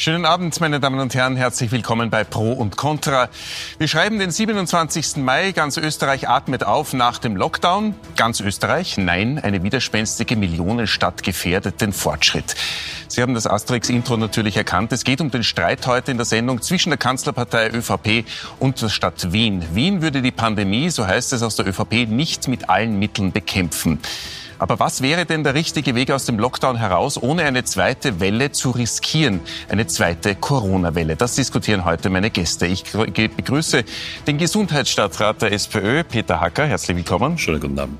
Schönen Abend, meine Damen und Herren. Herzlich willkommen bei Pro und Contra. Wir schreiben den 27. Mai. Ganz Österreich atmet auf nach dem Lockdown. Ganz Österreich? Nein, eine widerspenstige Millionenstadt gefährdet den Fortschritt. Sie haben das Asterix-Intro natürlich erkannt. Es geht um den Streit heute in der Sendung zwischen der Kanzlerpartei ÖVP und der Stadt Wien. Wien würde die Pandemie, so heißt es aus der ÖVP, nicht mit allen Mitteln bekämpfen. Aber was wäre denn der richtige Weg aus dem Lockdown heraus, ohne eine zweite Welle zu riskieren? Eine zweite Corona-Welle. Das diskutieren heute meine Gäste. Ich begrüße den Gesundheitsstadtrat der SPÖ, Peter Hacker. Herzlich willkommen. Schönen guten Abend.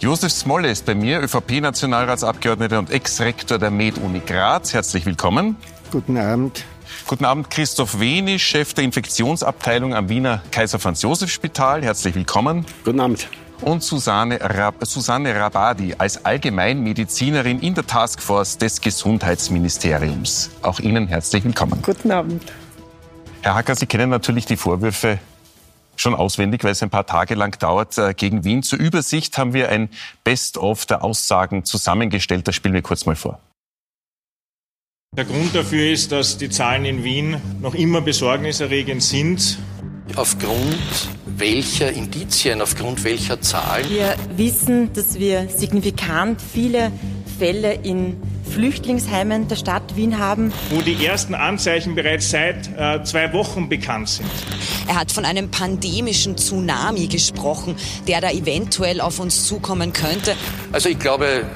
Josef Smolle ist bei mir, ÖVP-Nationalratsabgeordneter und Ex-Rektor der Med-Uni Graz. Herzlich willkommen. Guten Abend. Guten Abend, Christoph Wenisch, Chef der Infektionsabteilung am Wiener Kaiser Franz Josef Spital. Herzlich willkommen. Guten Abend und Susanne, Rab Susanne Rabadi als Allgemeinmedizinerin in der Taskforce des Gesundheitsministeriums. Auch Ihnen herzlich willkommen. Guten Abend. Herr Hacker, Sie kennen natürlich die Vorwürfe schon auswendig, weil es ein paar Tage lang dauert, äh, gegen Wien. Zur Übersicht haben wir ein Best-of der Aussagen zusammengestellt. Das spielen wir kurz mal vor. Der Grund dafür ist, dass die Zahlen in Wien noch immer besorgniserregend sind aufgrund welcher Indizien, aufgrund welcher Zahlen? Wir wissen, dass wir signifikant viele Fälle in Flüchtlingsheimen der Stadt Wien haben. Wo die ersten Anzeichen bereits seit äh, zwei Wochen bekannt sind. Er hat von einem pandemischen Tsunami gesprochen, der da eventuell auf uns zukommen könnte. Also ich glaube,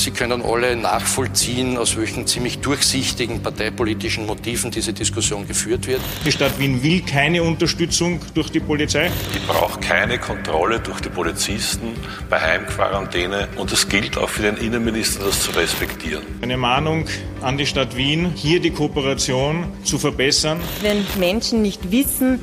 Sie können alle nachvollziehen, aus welchen ziemlich durchsichtigen parteipolitischen Motiven diese Diskussion geführt wird. Die Stadt Wien will keine Unterstützung durch die Polizei. Die braucht keine Kontrolle durch die Polizisten bei Heimquarantäne. Und es gilt auch für den Innenminister, das zu respektieren. Eine Mahnung an die Stadt Wien, hier die Kooperation zu verbessern. Wenn Menschen nicht wissen,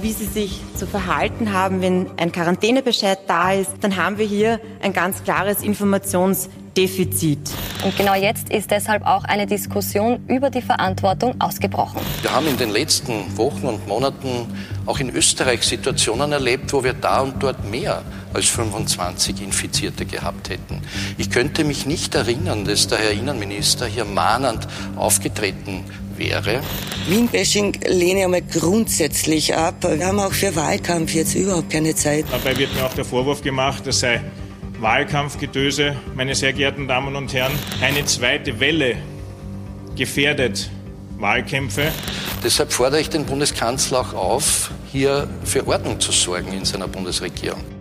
wie sie sich zu verhalten haben, wenn ein Quarantänebescheid da ist, dann haben wir hier ein ganz klares Informations Defizit. Und genau jetzt ist deshalb auch eine Diskussion über die Verantwortung ausgebrochen. Wir haben in den letzten Wochen und Monaten auch in Österreich Situationen erlebt, wo wir da und dort mehr als 25 Infizierte gehabt hätten. Ich könnte mich nicht erinnern, dass der Herr Innenminister hier mahnend aufgetreten wäre. Wien-Bashing lehne ich einmal grundsätzlich ab. Wir haben auch für Wahlkampf jetzt überhaupt keine Zeit. Dabei wird mir auch der Vorwurf gemacht, das sei Wahlkampfgetöse, meine sehr geehrten Damen und Herren. Eine zweite Welle gefährdet Wahlkämpfe. Deshalb fordere ich den Bundeskanzler auch auf, hier für Ordnung zu sorgen in seiner Bundesregierung.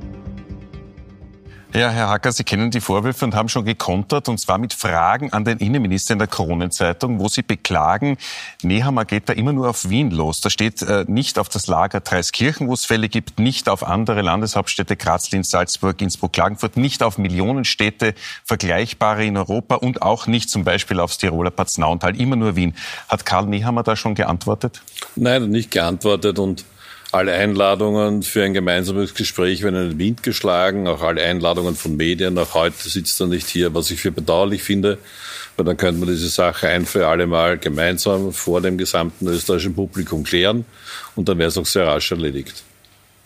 Ja, Herr Hacker, Sie kennen die Vorwürfe und haben schon gekontert, und zwar mit Fragen an den Innenminister in der Kronenzeitung, wo Sie beklagen, Nehammer geht da immer nur auf Wien los. Da steht äh, nicht auf das Lager Dreiskirchen, wo es Fälle gibt, nicht auf andere Landeshauptstädte, Graz, Linz, Salzburg, Innsbruck, Klagenfurt, nicht auf Millionenstädte, vergleichbare in Europa und auch nicht zum Beispiel aufs Tiroler Paznauental, immer nur Wien. Hat Karl Nehammer da schon geantwortet? Nein, nicht geantwortet und alle Einladungen für ein gemeinsames Gespräch werden in den Wind geschlagen, auch alle Einladungen von Medien. Auch heute sitzt er nicht hier, was ich für bedauerlich finde, weil dann könnte man diese Sache ein für alle Mal gemeinsam vor dem gesamten österreichischen Publikum klären und dann wäre es auch sehr rasch erledigt.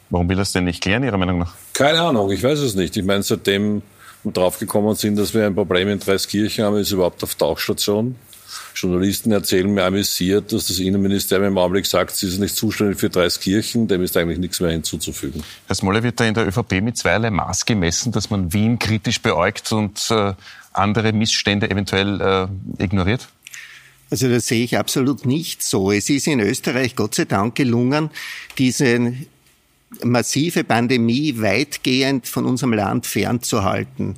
Warum will es denn nicht klären, Ihrer Meinung nach? Keine Ahnung, ich weiß es nicht. Ich meine, seitdem wir draufgekommen sind, dass wir ein Problem in Dreiskirchen haben, ist überhaupt auf Tauchstation. Journalisten erzählen mir amüsiert, dass das Innenministerium im Augenblick sagt, sie ist nicht zuständig für Dreiskirchen, dem ist eigentlich nichts mehr hinzuzufügen. Herr Smolle, wird da in der ÖVP mit zweierlei Maß gemessen, dass man Wien kritisch beäugt und äh, andere Missstände eventuell äh, ignoriert? Also das sehe ich absolut nicht so. Es ist in Österreich Gott sei Dank gelungen, diese massive Pandemie weitgehend von unserem Land fernzuhalten.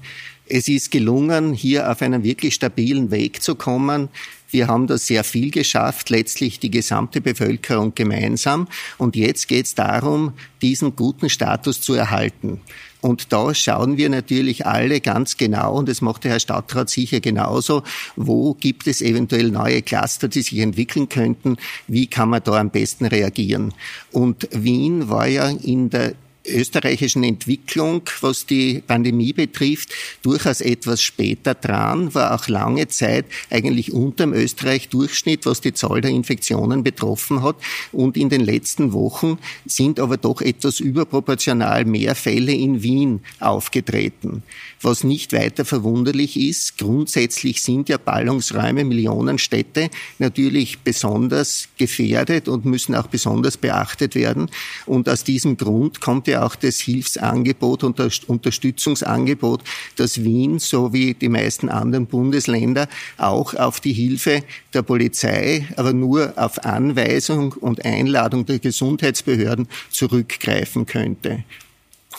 Es ist gelungen, hier auf einen wirklich stabilen Weg zu kommen. Wir haben da sehr viel geschafft, letztlich die gesamte Bevölkerung gemeinsam. Und jetzt geht es darum, diesen guten Status zu erhalten. Und da schauen wir natürlich alle ganz genau, und das macht der Herr Stadtrat sicher genauso, wo gibt es eventuell neue Cluster, die sich entwickeln könnten, wie kann man da am besten reagieren. Und Wien war ja in der österreichischen Entwicklung, was die Pandemie betrifft, durchaus etwas später dran, war auch lange Zeit eigentlich unterm Österreich-Durchschnitt, was die Zahl der Infektionen betroffen hat. Und in den letzten Wochen sind aber doch etwas überproportional mehr Fälle in Wien aufgetreten. Was nicht weiter verwunderlich ist, grundsätzlich sind ja Ballungsräume, Millionenstädte natürlich besonders gefährdet und müssen auch besonders beachtet werden. Und aus diesem Grund kommt ja auch das Hilfsangebot und das Unterstützungsangebot, dass Wien sowie die meisten anderen Bundesländer auch auf die Hilfe der Polizei, aber nur auf Anweisung und Einladung der Gesundheitsbehörden zurückgreifen könnte.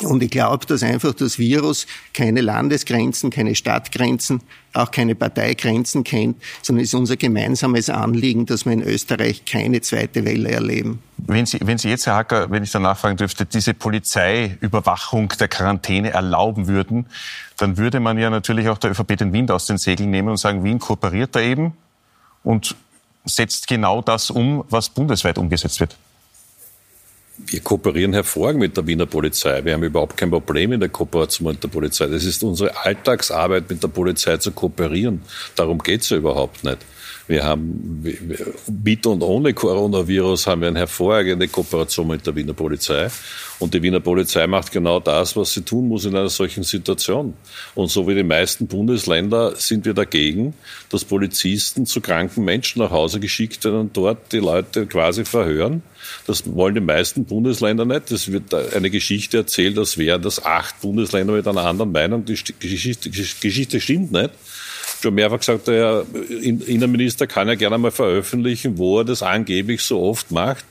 Und ich glaube, dass einfach das Virus keine Landesgrenzen, keine Stadtgrenzen, auch keine Parteigrenzen kennt, sondern es ist unser gemeinsames Anliegen, dass wir in Österreich keine zweite Welle erleben. Wenn Sie, wenn Sie jetzt, Herr Hacker, wenn ich da nachfragen dürfte, diese Polizeiüberwachung der Quarantäne erlauben würden, dann würde man ja natürlich auch der ÖVP den Wind aus den Segeln nehmen und sagen, Wien kooperiert da eben und setzt genau das um, was bundesweit umgesetzt wird. Wir kooperieren hervorragend mit der Wiener Polizei. Wir haben überhaupt kein Problem in der Kooperation mit der Polizei. Das ist unsere Alltagsarbeit, mit der Polizei zu kooperieren. Darum geht's ja überhaupt nicht. Wir haben mit und ohne Coronavirus haben wir eine hervorragende Kooperation mit der Wiener Polizei. Und die Wiener Polizei macht genau das, was sie tun muss in einer solchen Situation. Und so wie die meisten Bundesländer sind wir dagegen, dass Polizisten zu kranken Menschen nach Hause geschickt werden und dort die Leute quasi verhören. Das wollen die meisten Bundesländer nicht. Es wird eine Geschichte erzählt, als wären das acht Bundesländer mit einer anderen Meinung. Die Geschichte, Geschichte stimmt nicht schon mehrfach gesagt, der Innenminister kann ja gerne mal veröffentlichen, wo er das angeblich so oft macht.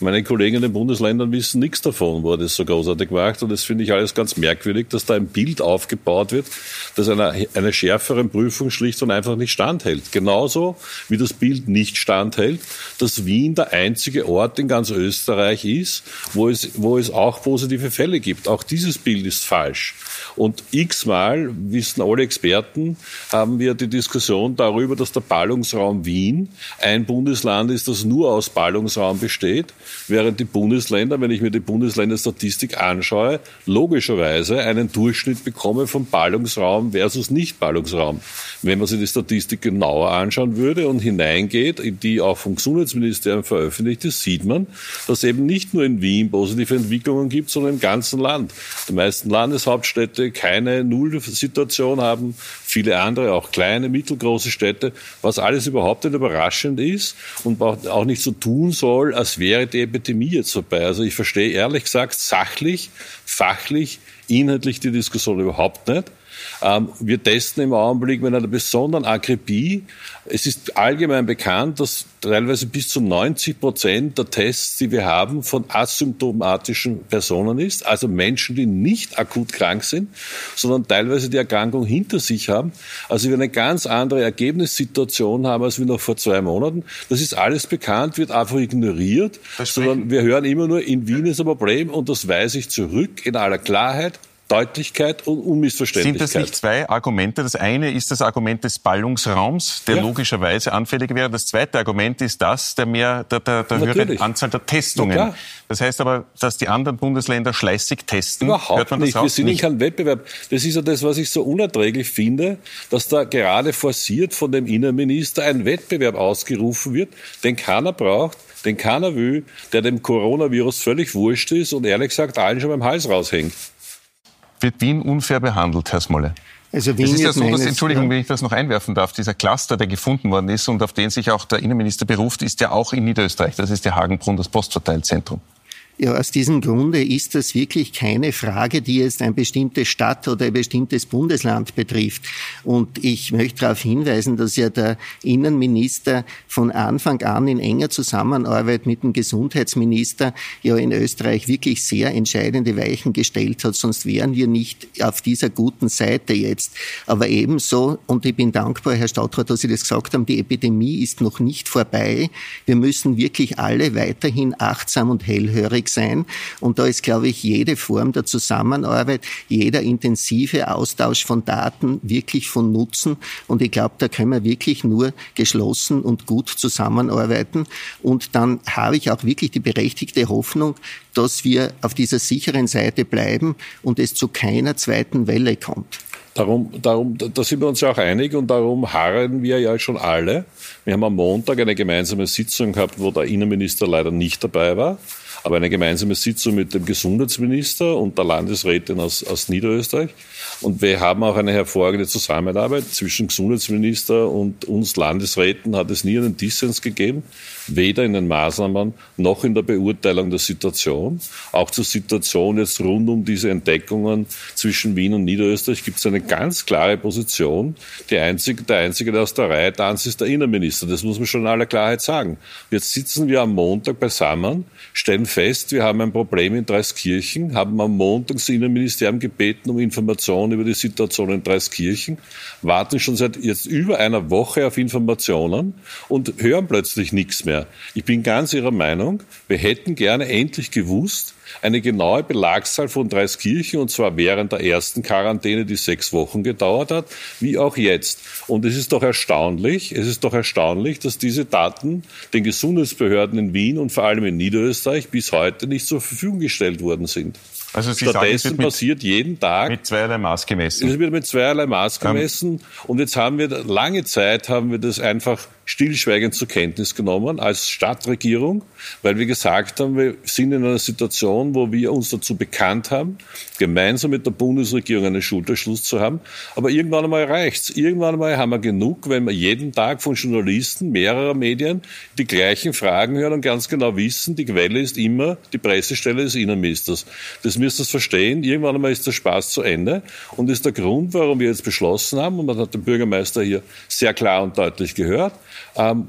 Meine Kollegen in den Bundesländern wissen nichts davon, wo er das so großartig macht. Und das finde ich alles ganz merkwürdig, dass da ein Bild aufgebaut wird, das einer, einer schärferen Prüfung schlicht und einfach nicht standhält. Genauso wie das Bild nicht standhält, dass Wien der einzige Ort in ganz Österreich ist, wo es, wo es auch positive Fälle gibt. Auch dieses Bild ist falsch. Und x-mal, wissen alle Experten, haben wir die Diskussion darüber, dass der Ballungsraum Wien ein Bundesland ist, das nur aus Ballungsraum besteht, während die Bundesländer, wenn ich mir die Bundesländerstatistik anschaue, logischerweise einen Durchschnitt bekomme von Ballungsraum versus Nicht-Ballungsraum. Wenn man sich die Statistik genauer anschauen würde und hineingeht, die auch vom Gesundheitsministerium veröffentlicht ist, sieht man, dass eben nicht nur in Wien positive Entwicklungen gibt, sondern im ganzen Land. Die meisten Landeshauptstädte keine Nullsituation haben, viele andere, auch kleine, mittelgroße Städte, was alles überhaupt nicht überraschend ist und auch nicht so tun soll, als wäre die Epidemie jetzt vorbei. Also ich verstehe ehrlich gesagt sachlich, fachlich, inhaltlich die Diskussion überhaupt nicht. Ähm, wir testen im Augenblick mit einer besonderen Akribie. Es ist allgemein bekannt, dass teilweise bis zu 90 Prozent der Tests, die wir haben, von asymptomatischen Personen ist, also Menschen, die nicht akut krank sind, sondern teilweise die Erkrankung hinter sich haben. Also wir eine ganz andere Ergebnissituation haben als wir noch vor zwei Monaten. Das ist alles bekannt, wird einfach ignoriert, sondern wir hören immer nur, in Wien ist ein Problem und das weise ich zurück in aller Klarheit. Deutlichkeit und Unmissverständlichkeit. Sind das nicht zwei Argumente? Das eine ist das Argument des Ballungsraums, der ja. logischerweise anfällig wäre. Das zweite Argument ist das der mehr der, der, der höheren Anzahl der Testungen. Das heißt aber, dass die anderen Bundesländer schleißig testen. Überhaupt Hört man nicht. Das Wir sind nicht kein Wettbewerb. Das ist ja das, was ich so unerträglich finde, dass da gerade forciert von dem Innenminister ein Wettbewerb ausgerufen wird, den keiner braucht, den keiner will, der dem Coronavirus völlig wurscht ist und ehrlich gesagt allen schon beim Hals raushängt wird Wien unfair behandelt, Herr Smolle? Also es ist ja so, dass, Entschuldigung, wenn ich das noch einwerfen darf, dieser Cluster, der gefunden worden ist und auf den sich auch der Innenminister beruft, ist ja auch in Niederösterreich. Das ist der Hagenbrunn, das Postverteilzentrum. Ja, aus diesem Grunde ist das wirklich keine Frage, die jetzt ein bestimmtes Stadt oder ein bestimmtes Bundesland betrifft. Und ich möchte darauf hinweisen, dass ja der Innenminister von Anfang an in enger Zusammenarbeit mit dem Gesundheitsminister ja in Österreich wirklich sehr entscheidende Weichen gestellt hat. Sonst wären wir nicht auf dieser guten Seite jetzt. Aber ebenso, und ich bin dankbar, Herr Stadtrat, dass Sie das gesagt haben, die Epidemie ist noch nicht vorbei. Wir müssen wirklich alle weiterhin achtsam und hellhörig notwendig sein. Und da ist, glaube ich, jede Form der Zusammenarbeit, jeder intensive Austausch von Daten wirklich von Nutzen. Und ich glaube, da können wir wirklich nur geschlossen und gut zusammenarbeiten. Und dann habe ich auch wirklich die berechtigte Hoffnung, dass wir auf dieser sicheren Seite bleiben und es zu keiner zweiten Welle kommt. Darum, darum, da sind wir uns ja auch einig und darum harren wir ja schon alle. Wir haben am Montag eine gemeinsame Sitzung gehabt, wo der Innenminister leider nicht dabei war, aber eine gemeinsame Sitzung mit dem Gesundheitsminister und der Landesrätin aus, aus Niederösterreich. Und wir haben auch eine hervorragende Zusammenarbeit zwischen Gesundheitsminister und uns Landesräten hat es nie einen Dissens gegeben, weder in den Maßnahmen noch in der Beurteilung der Situation. Auch zur Situation jetzt rund um diese Entdeckungen zwischen Wien und Niederösterreich gibt es eine ganz klare Position. Die einzige, der Einzige, der aus der Reihe tanzt, ist der Innenminister. Das muss man schon in aller Klarheit sagen. Jetzt sitzen wir am Montag beisammen, stellen fest, wir haben ein Problem in Dreiskirchen, haben am Montag das Innenministerium gebeten um Informationen über die Situation in Dreiskirchen, warten schon seit jetzt über einer Woche auf Informationen und hören plötzlich nichts mehr. Ich bin ganz Ihrer Meinung, wir hätten gerne endlich gewusst, eine genaue Belagszahl von Dreiskirchen, und zwar während der ersten Quarantäne, die sechs Wochen gedauert hat, wie auch jetzt. Und es ist doch erstaunlich, es ist doch erstaunlich, dass diese Daten den Gesundheitsbehörden in Wien und vor allem in Niederösterreich bis heute nicht zur Verfügung gestellt worden sind. Also Sie Stattdessen sagen, passiert jeden Tag mit zweierlei Maß gemessen. Es wird mit zweierlei Maß gemessen. Um, und jetzt haben wir lange Zeit haben wir das einfach stillschweigend zur Kenntnis genommen als Stadtregierung, weil wir gesagt haben, wir sind in einer Situation, wo wir uns dazu bekannt haben, gemeinsam mit der Bundesregierung einen Schulterschluss zu haben. Aber irgendwann einmal reicht's. Irgendwann einmal haben wir genug, wenn wir jeden Tag von Journalisten mehrerer Medien die gleichen Fragen hören und ganz genau wissen, die Quelle ist immer die Pressestelle des Innenministers. Das müsst ihr verstehen. Irgendwann einmal ist der Spaß zu Ende und ist der Grund, warum wir jetzt beschlossen haben, und man hat den Bürgermeister hier sehr klar und deutlich gehört,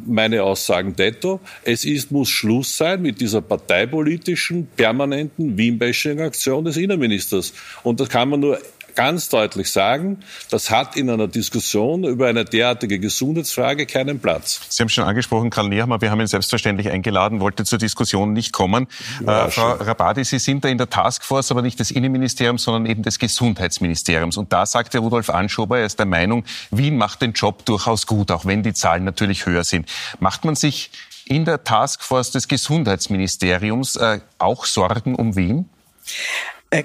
meine Aussagen detto. Es ist, muss Schluss sein mit dieser parteipolitischen, permanenten Wien-Bashing-Aktion des Innenministers. Und das kann man nur ganz deutlich sagen, das hat in einer Diskussion über eine derartige Gesundheitsfrage keinen Platz. Sie haben schon angesprochen, Karl Nehammer, wir haben ihn selbstverständlich eingeladen, wollte zur Diskussion nicht kommen. Ja, äh, Frau Rabadi, Sie sind da in der Taskforce, aber nicht des Innenministeriums, sondern eben des Gesundheitsministeriums. Und da sagte Rudolf Anschober, er ist der Meinung, Wien macht den Job durchaus gut, auch wenn die Zahlen natürlich höher sind. Macht man sich in der Taskforce des Gesundheitsministeriums äh, auch Sorgen um Wien? Äh,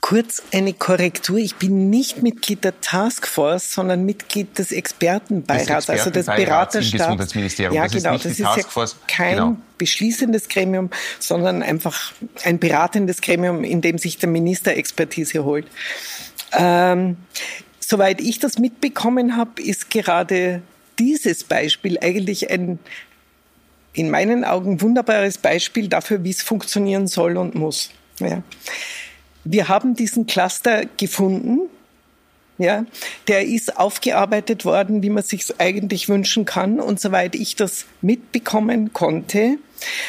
Kurz eine Korrektur. Ich bin nicht Mitglied der Taskforce, sondern Mitglied des Expertenbeirats, des also des Beraterstabs. Ja, das genau. Ist das ist ja kein genau. beschließendes Gremium, sondern einfach ein beratendes Gremium, in dem sich der Minister Expertise holt. Ähm, soweit ich das mitbekommen habe, ist gerade dieses Beispiel eigentlich ein in meinen Augen wunderbares Beispiel dafür, wie es funktionieren soll und muss. Ja. Wir haben diesen Cluster gefunden. Ja, der ist aufgearbeitet worden, wie man sich eigentlich wünschen kann. Und soweit ich das mitbekommen konnte,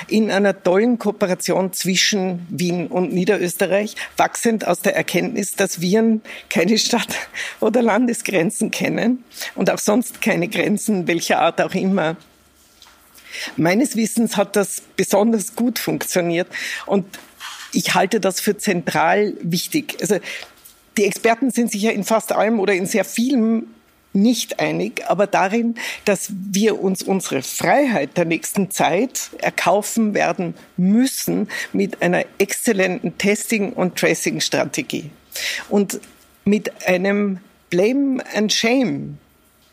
in einer tollen Kooperation zwischen Wien und Niederösterreich, wachsend aus der Erkenntnis, dass Viren keine Stadt- oder Landesgrenzen kennen und auch sonst keine Grenzen welcher Art auch immer. Meines Wissens hat das besonders gut funktioniert und ich halte das für zentral wichtig. Also die Experten sind sich ja in fast allem oder in sehr vielem nicht einig, aber darin, dass wir uns unsere Freiheit der nächsten Zeit erkaufen werden müssen mit einer exzellenten Testing- und Tracing-Strategie und mit einem Blame and Shame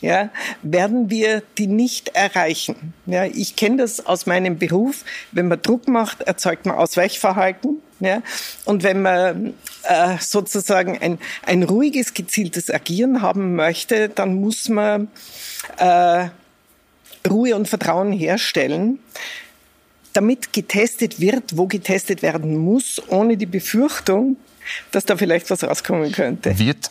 ja, werden wir die nicht erreichen. Ja, ich kenne das aus meinem Beruf. Wenn man Druck macht, erzeugt man Ausweichverhalten. Ja, und wenn man äh, sozusagen ein, ein ruhiges, gezieltes Agieren haben möchte, dann muss man äh, Ruhe und Vertrauen herstellen, damit getestet wird, wo getestet werden muss, ohne die Befürchtung, dass da vielleicht was rauskommen könnte. Wird,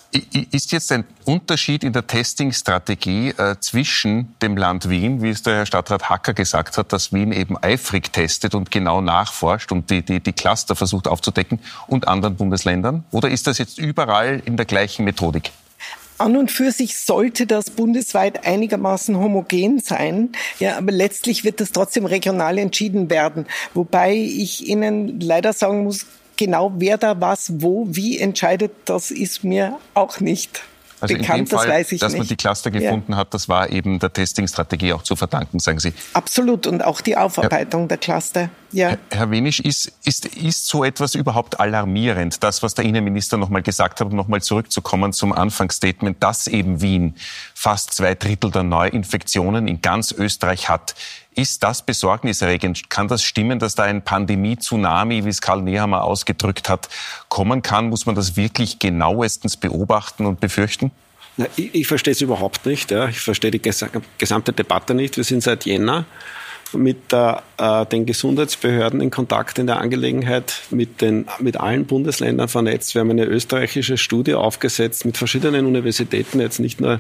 ist jetzt ein Unterschied in der Testingstrategie äh, zwischen dem Land Wien, wie es der Herr Stadtrat Hacker gesagt hat, dass Wien eben eifrig testet und genau nachforscht und die, die, die Cluster versucht aufzudecken und anderen Bundesländern? Oder ist das jetzt überall in der gleichen Methodik? An und für sich sollte das bundesweit einigermaßen homogen sein, ja, aber letztlich wird das trotzdem regional entschieden werden. Wobei ich Ihnen leider sagen muss, genau wer da was, wo, wie entscheidet, das ist mir auch nicht also bekannt, Fall, das weiß ich dass nicht. man die Cluster gefunden ja. hat, das war eben der Testing-Strategie auch zu verdanken, sagen Sie. Absolut und auch die Aufarbeitung ja. der Cluster. Ja. Herr Wenisch, ist, ist, ist so etwas überhaupt alarmierend, das, was der Innenminister nochmal gesagt hat, um nochmal zurückzukommen zum Anfangsstatement, dass eben Wien fast zwei Drittel der Neuinfektionen in ganz Österreich hat. Ist das besorgniserregend? Kann das stimmen, dass da ein Pandemie-Tsunami, wie es Karl Nehammer ausgedrückt hat, kommen kann? Muss man das wirklich genauestens beobachten und befürchten? Na, ich, ich verstehe es überhaupt nicht. Ja. Ich verstehe die gesamte Debatte nicht. Wir sind seit Jänner mit der, äh, den Gesundheitsbehörden in Kontakt in der Angelegenheit, mit, den, mit allen Bundesländern vernetzt. Wir haben eine österreichische Studie aufgesetzt mit verschiedenen Universitäten, jetzt nicht nur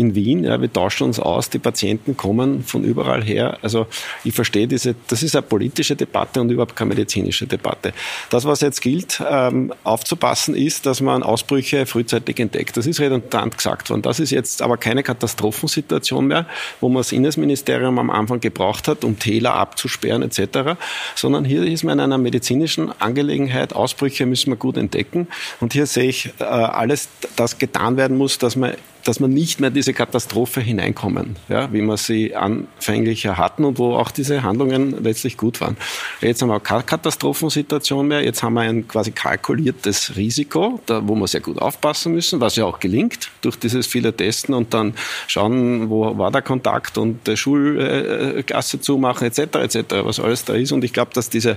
in Wien. Ja, wir tauschen uns aus, die Patienten kommen von überall her. Also ich verstehe diese, das ist eine politische Debatte und überhaupt keine medizinische Debatte. Das, was jetzt gilt, ähm, aufzupassen, ist, dass man Ausbrüche frühzeitig entdeckt. Das ist redundant gesagt worden. Das ist jetzt aber keine Katastrophensituation mehr, wo man das Innenministerium am Anfang gebraucht hat, um Täler abzusperren etc., sondern hier ist man in einer medizinischen Angelegenheit. Ausbrüche müssen wir gut entdecken. Und hier sehe ich äh, alles, das getan werden muss, dass man dass man nicht mehr diese Katastrophe hineinkommen, ja, wie wir sie anfänglich hatten und wo auch diese Handlungen letztlich gut waren. Jetzt haben wir keine Katastrophensituation mehr, jetzt haben wir ein quasi kalkuliertes Risiko, da, wo wir sehr gut aufpassen müssen, was ja auch gelingt durch dieses viele Testen und dann schauen, wo war der Kontakt und Schulklasse zumachen etc. etc., was alles da ist. Und ich glaube, dass diese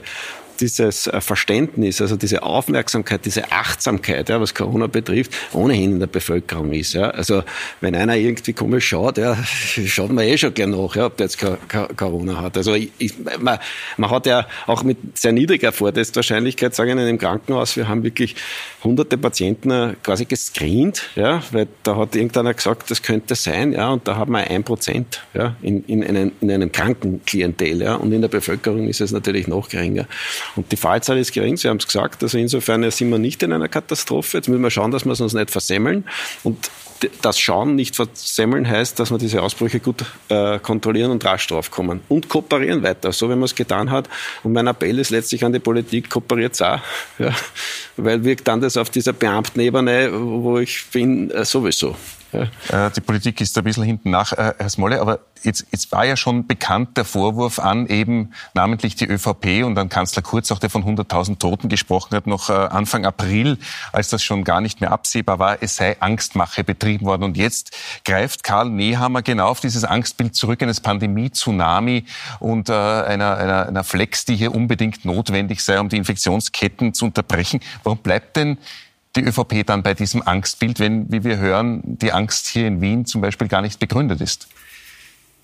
dieses äh, Verständnis, also diese Aufmerksamkeit, diese Achtsamkeit, ja, was Corona betrifft, ohnehin in der Bevölkerung ist. Ja. Also wenn einer irgendwie komisch schaut, ja, schaut man eh schon gleich nach, ja, ob der jetzt Corona hat. Also ich, man, man, hat ja auch mit sehr niedriger Vortestwahrscheinlichkeit, sagen in einem Krankenhaus, wir haben wirklich hunderte Patienten äh, quasi gescreent, ja, weil da hat irgendeiner gesagt, das könnte sein, ja, und da haben wir ein Prozent ja, in, in, einem, in einem Krankenklientel, ja, und in der Bevölkerung ist es natürlich noch geringer. Und die Fallzahl ist gering, Sie haben es gesagt, also insofern sind wir nicht in einer Katastrophe. Jetzt müssen wir schauen, dass wir es uns nicht versemmeln. Und das Schauen nicht versemmeln heißt, dass wir diese Ausbrüche gut äh, kontrollieren und rasch draufkommen. Und kooperieren weiter, so wie man es getan hat. Und mein Appell ist letztlich an die Politik, kooperiert auch. Ja, weil wirkt dann das auf dieser Beamtenebene, wo ich bin, äh, sowieso. Äh, die Politik ist ein bisschen hinten nach, äh, Herr Smolle, aber jetzt, jetzt war ja schon bekannt der Vorwurf an eben namentlich die ÖVP und an Kanzler Kurz, auch der von 100.000 Toten gesprochen hat, noch äh, Anfang April, als das schon gar nicht mehr absehbar war, es sei Angstmache betrieben worden. Und jetzt greift Karl Nehammer genau auf dieses Angstbild zurück eines Pandemie-Tsunami und äh, einer, einer, einer Flex, die hier unbedingt notwendig sei, um die Infektionsketten zu unterbrechen. Warum bleibt denn die ÖVP dann bei diesem Angstbild, wenn, wie wir hören, die Angst hier in Wien zum Beispiel gar nicht begründet ist?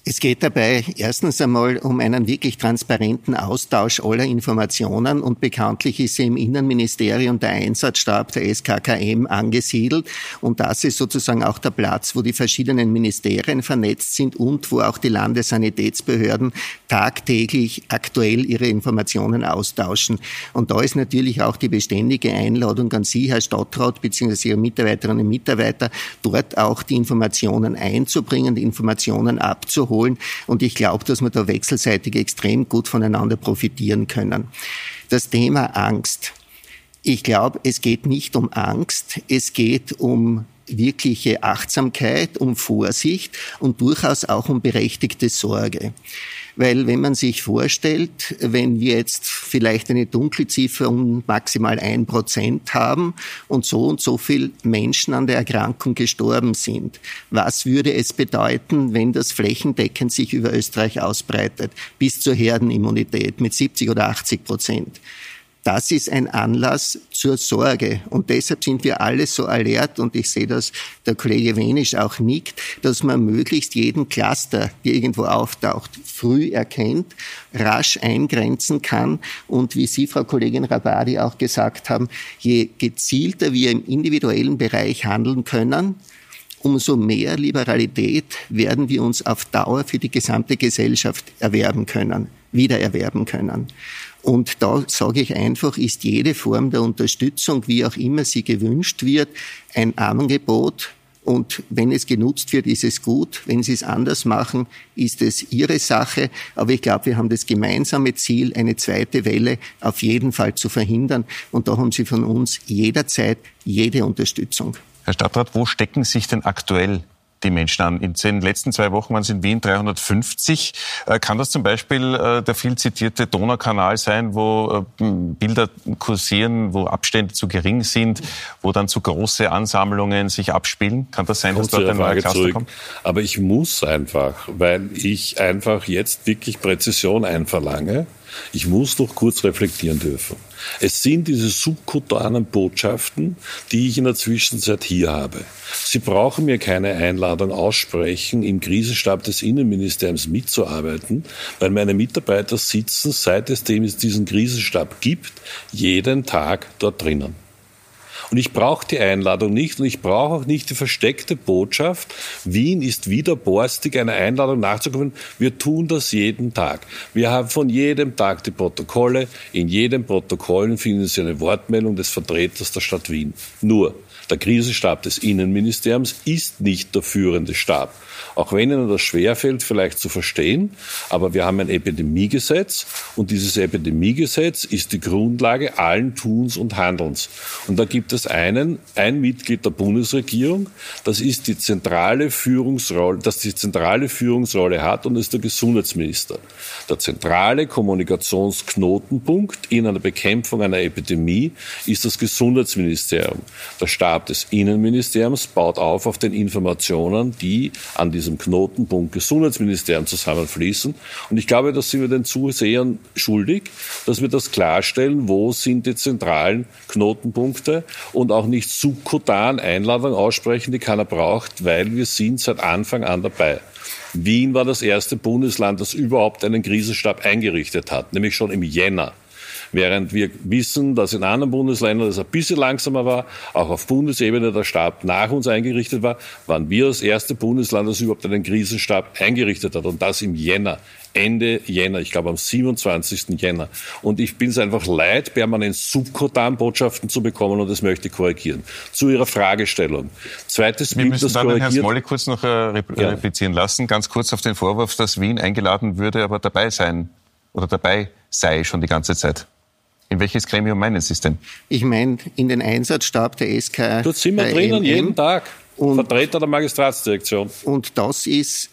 Es geht dabei erstens einmal um einen wirklich transparenten Austausch aller Informationen und bekanntlich ist im Innenministerium der Einsatzstab der SKKM angesiedelt. Und das ist sozusagen auch der Platz, wo die verschiedenen Ministerien vernetzt sind und wo auch die Landessanitätsbehörden tagtäglich aktuell ihre Informationen austauschen. Und da ist natürlich auch die beständige Einladung an Sie, Herr Stadtrat, beziehungsweise Ihre Mitarbeiterinnen und Mitarbeiter, dort auch die Informationen einzubringen, die Informationen abzuholen holen. Und ich glaube, dass wir da wechselseitig extrem gut voneinander profitieren können. Das Thema Angst. Ich glaube, es geht nicht um Angst, es geht um wirkliche Achtsamkeit, um Vorsicht und durchaus auch um berechtigte Sorge. Weil wenn man sich vorstellt, wenn wir jetzt vielleicht eine Dunkelziffer um maximal ein Prozent haben und so und so viel Menschen an der Erkrankung gestorben sind, was würde es bedeuten, wenn das flächendeckend sich über Österreich ausbreitet, bis zur Herdenimmunität mit 70 oder 80 Prozent? Das ist ein Anlass zur Sorge. Und deshalb sind wir alle so alert, und ich sehe, dass der Kollege Wenisch auch nickt, dass man möglichst jeden Cluster, der irgendwo auftaucht, früh erkennt, rasch eingrenzen kann. Und wie Sie, Frau Kollegin Rabadi, auch gesagt haben, je gezielter wir im individuellen Bereich handeln können, umso mehr Liberalität werden wir uns auf Dauer für die gesamte Gesellschaft erwerben können, wiedererwerben können. Und da sage ich einfach, ist jede Form der Unterstützung, wie auch immer sie gewünscht wird, ein Angebot Und wenn es genutzt wird, ist es gut. Wenn Sie es anders machen, ist es Ihre Sache. Aber ich glaube, wir haben das gemeinsame Ziel, eine zweite Welle auf jeden Fall zu verhindern. Und da haben Sie von uns jederzeit jede Unterstützung. Herr Stadtrat, wo stecken sich denn aktuell die Menschen an. In den letzten zwei Wochen waren es in Wien 350. Äh, kann das zum Beispiel äh, der viel zitierte Donaukanal sein, wo äh, Bilder kursieren, wo Abstände zu gering sind, wo dann zu große Ansammlungen sich abspielen? Kann das sein, dass dort ein neuer Cluster zurück. kommt? Aber ich muss einfach, weil ich einfach jetzt wirklich Präzision einverlange. Ich muss doch kurz reflektieren dürfen. Es sind diese subkutanen Botschaften, die ich in der Zwischenzeit hier habe. Sie brauchen mir keine Einladung aussprechen, im Krisenstab des Innenministeriums mitzuarbeiten, weil meine Mitarbeiter sitzen, seit es diesen Krisenstab gibt, jeden Tag dort drinnen. Und ich brauche die Einladung nicht und ich brauche auch nicht die versteckte Botschaft, Wien ist wieder borstig, eine Einladung nachzukommen. Wir tun das jeden Tag. Wir haben von jedem Tag die Protokolle. In jedem Protokoll finden Sie eine Wortmeldung des Vertreters der Stadt Wien. Nur, der Krisenstab des Innenministeriums ist nicht der führende Stab. Auch wenn Ihnen das schwerfällt, vielleicht zu verstehen, aber wir haben ein Epidemiegesetz und dieses Epidemiegesetz ist die Grundlage allen Tuns und Handelns. Und da gibt es einen, ein Mitglied der Bundesregierung, das ist die zentrale Führungsrolle, das die zentrale Führungsrolle hat und ist der Gesundheitsminister. Der zentrale Kommunikationsknotenpunkt in einer Bekämpfung einer Epidemie ist das Gesundheitsministerium. Der Stab des Innenministeriums baut auf auf den Informationen, die an diesem diesem Knotenpunkt Gesundheitsministerium zusammenfließen. Und ich glaube, das sind wir den Zusehern schuldig, dass wir das klarstellen, wo sind die zentralen Knotenpunkte und auch nicht subkutan Einladungen aussprechen, die keiner braucht, weil wir sind seit Anfang an dabei. Wien war das erste Bundesland, das überhaupt einen Krisenstab eingerichtet hat, nämlich schon im Jänner. Während wir wissen, dass in anderen Bundesländern das ein bisschen langsamer war, auch auf Bundesebene der Stab nach uns eingerichtet war, waren wir das erste Bundesland, das überhaupt einen Krisenstab eingerichtet hat. Und das im Jänner. Ende Jänner, ich glaube am 27. Jänner. Und ich bin es einfach leid, permanent Subkotan-Botschaften zu bekommen und das möchte ich korrigieren. Zu Ihrer Fragestellung. Zweites Wir Bild, müssen das dann korrigiert. Herrn Smolle kurz noch äh, replizieren ja. lassen. Ganz kurz auf den Vorwurf, dass Wien eingeladen würde, aber dabei sein oder dabei sei schon die ganze Zeit. In welches Gremium meinen Sie es denn? Ich meine, in den Einsatzstab der SK. Dort sind wir drinnen, jeden Tag. Und, Vertreter der Magistratsdirektion. Und das ist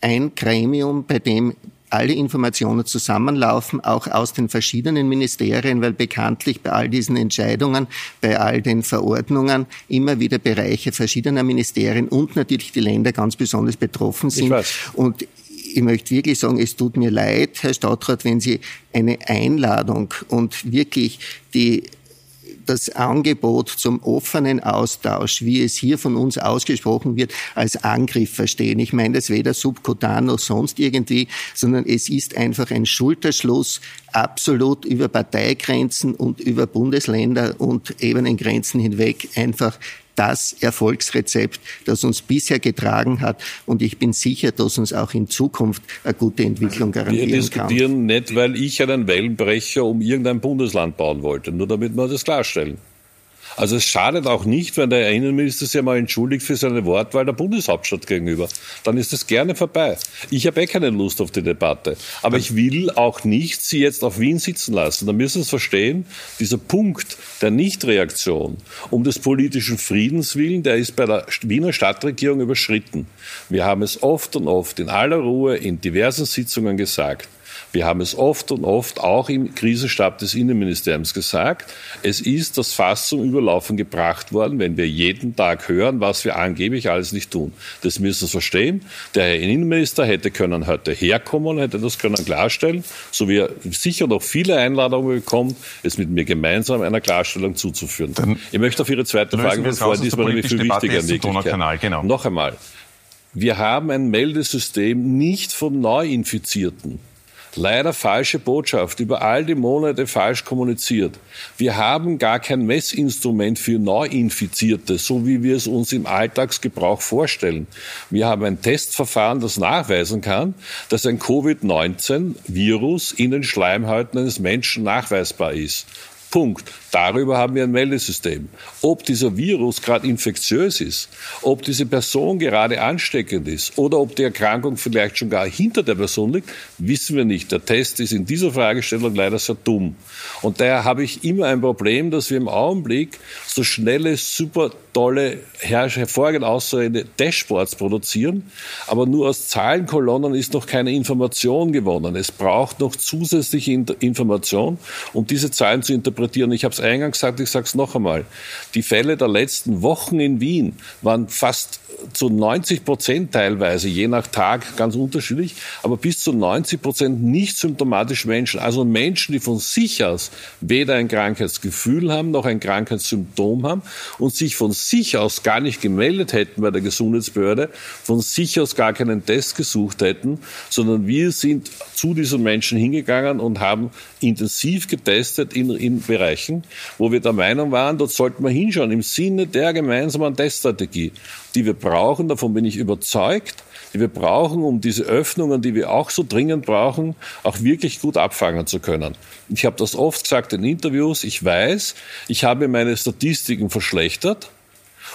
ein Gremium, bei dem alle Informationen zusammenlaufen, auch aus den verschiedenen Ministerien, weil bekanntlich bei all diesen Entscheidungen, bei all den Verordnungen immer wieder Bereiche verschiedener Ministerien und natürlich die Länder ganz besonders betroffen sind. Und ich möchte wirklich sagen, es tut mir leid, Herr Stadtrat, wenn Sie eine Einladung und wirklich die das Angebot zum offenen Austausch, wie es hier von uns ausgesprochen wird, als Angriff verstehen. Ich meine das weder subkutan noch sonst irgendwie, sondern es ist einfach ein Schulterschluss absolut über Parteigrenzen und über Bundesländer und Ebenengrenzen hinweg einfach das Erfolgsrezept, das uns bisher getragen hat. Und ich bin sicher, dass uns auch in Zukunft eine gute Entwicklung garantieren kann. Wir diskutieren kann. nicht, weil ich einen Wellenbrecher um irgendein Bundesland bauen wollte, nur damit wir das klarstellen. Also es schadet auch nicht, wenn der Innenminister sich einmal entschuldigt für seine Wortwahl der Bundeshauptstadt gegenüber. Dann ist es gerne vorbei. Ich habe eh keine Lust auf die Debatte. Aber ich will auch nicht Sie jetzt auf Wien sitzen lassen. Da müssen Sie es verstehen, dieser Punkt der Nichtreaktion um des politischen Friedens willen, der ist bei der Wiener Stadtregierung überschritten. Wir haben es oft und oft in aller Ruhe in diversen Sitzungen gesagt. Wir haben es oft und oft auch im Krisenstab des Innenministeriums gesagt. Es ist das Fass zum Überlaufen gebracht worden, wenn wir jeden Tag hören, was wir angeblich alles nicht tun. Das müssen Sie verstehen. Der Herr Innenminister hätte können heute herkommen, hätte das können klarstellen, so wie er sicher noch viele Einladungen bekommt, es mit mir gemeinsam einer Klarstellung zuzuführen. Dann ich möchte auf Ihre zweite Frage beantworten, diesmal nämlich viel wichtiger in. Genau. Noch einmal. Wir haben ein Meldesystem nicht von Neuinfizierten leider falsche Botschaft, über all die Monate falsch kommuniziert. Wir haben gar kein Messinstrument für Neuinfizierte, so wie wir es uns im Alltagsgebrauch vorstellen. Wir haben ein Testverfahren, das nachweisen kann, dass ein Covid-19-Virus in den Schleimhäuten eines Menschen nachweisbar ist. Punkt. Darüber haben wir ein Meldesystem. Ob dieser Virus gerade infektiös ist, ob diese Person gerade ansteckend ist oder ob die Erkrankung vielleicht schon gar hinter der Person liegt, wissen wir nicht. Der Test ist in dieser Fragestellung leider sehr dumm. Und daher habe ich immer ein Problem, dass wir im Augenblick so schnelle, super tolle, hervorragend aussehende Dashboards produzieren, aber nur aus Zahlenkolonnen ist noch keine Information gewonnen. Es braucht noch zusätzliche Information, um diese Zahlen zu interpretieren. Ich habe es eingangs gesagt, ich sage es noch einmal. Die Fälle der letzten Wochen in Wien waren fast zu 90 Prozent teilweise, je nach Tag ganz unterschiedlich, aber bis zu 90 Prozent nicht symptomatische Menschen. Also Menschen, die von sich aus weder ein Krankheitsgefühl haben, noch ein Krankheitssymptom haben und sich von sich aus gar nicht gemeldet hätten bei der Gesundheitsbehörde, von sich aus gar keinen Test gesucht hätten, sondern wir sind zu diesen Menschen hingegangen und haben intensiv getestet in, in Bereichen, wo wir der Meinung waren, dort sollten wir hinschauen im Sinne der gemeinsamen Teststrategie, die wir brauchen, davon bin ich überzeugt, die wir brauchen, um diese Öffnungen, die wir auch so dringend brauchen, auch wirklich gut abfangen zu können. Ich habe das oft gesagt in Interviews. Ich weiß, ich habe meine Statistiken verschlechtert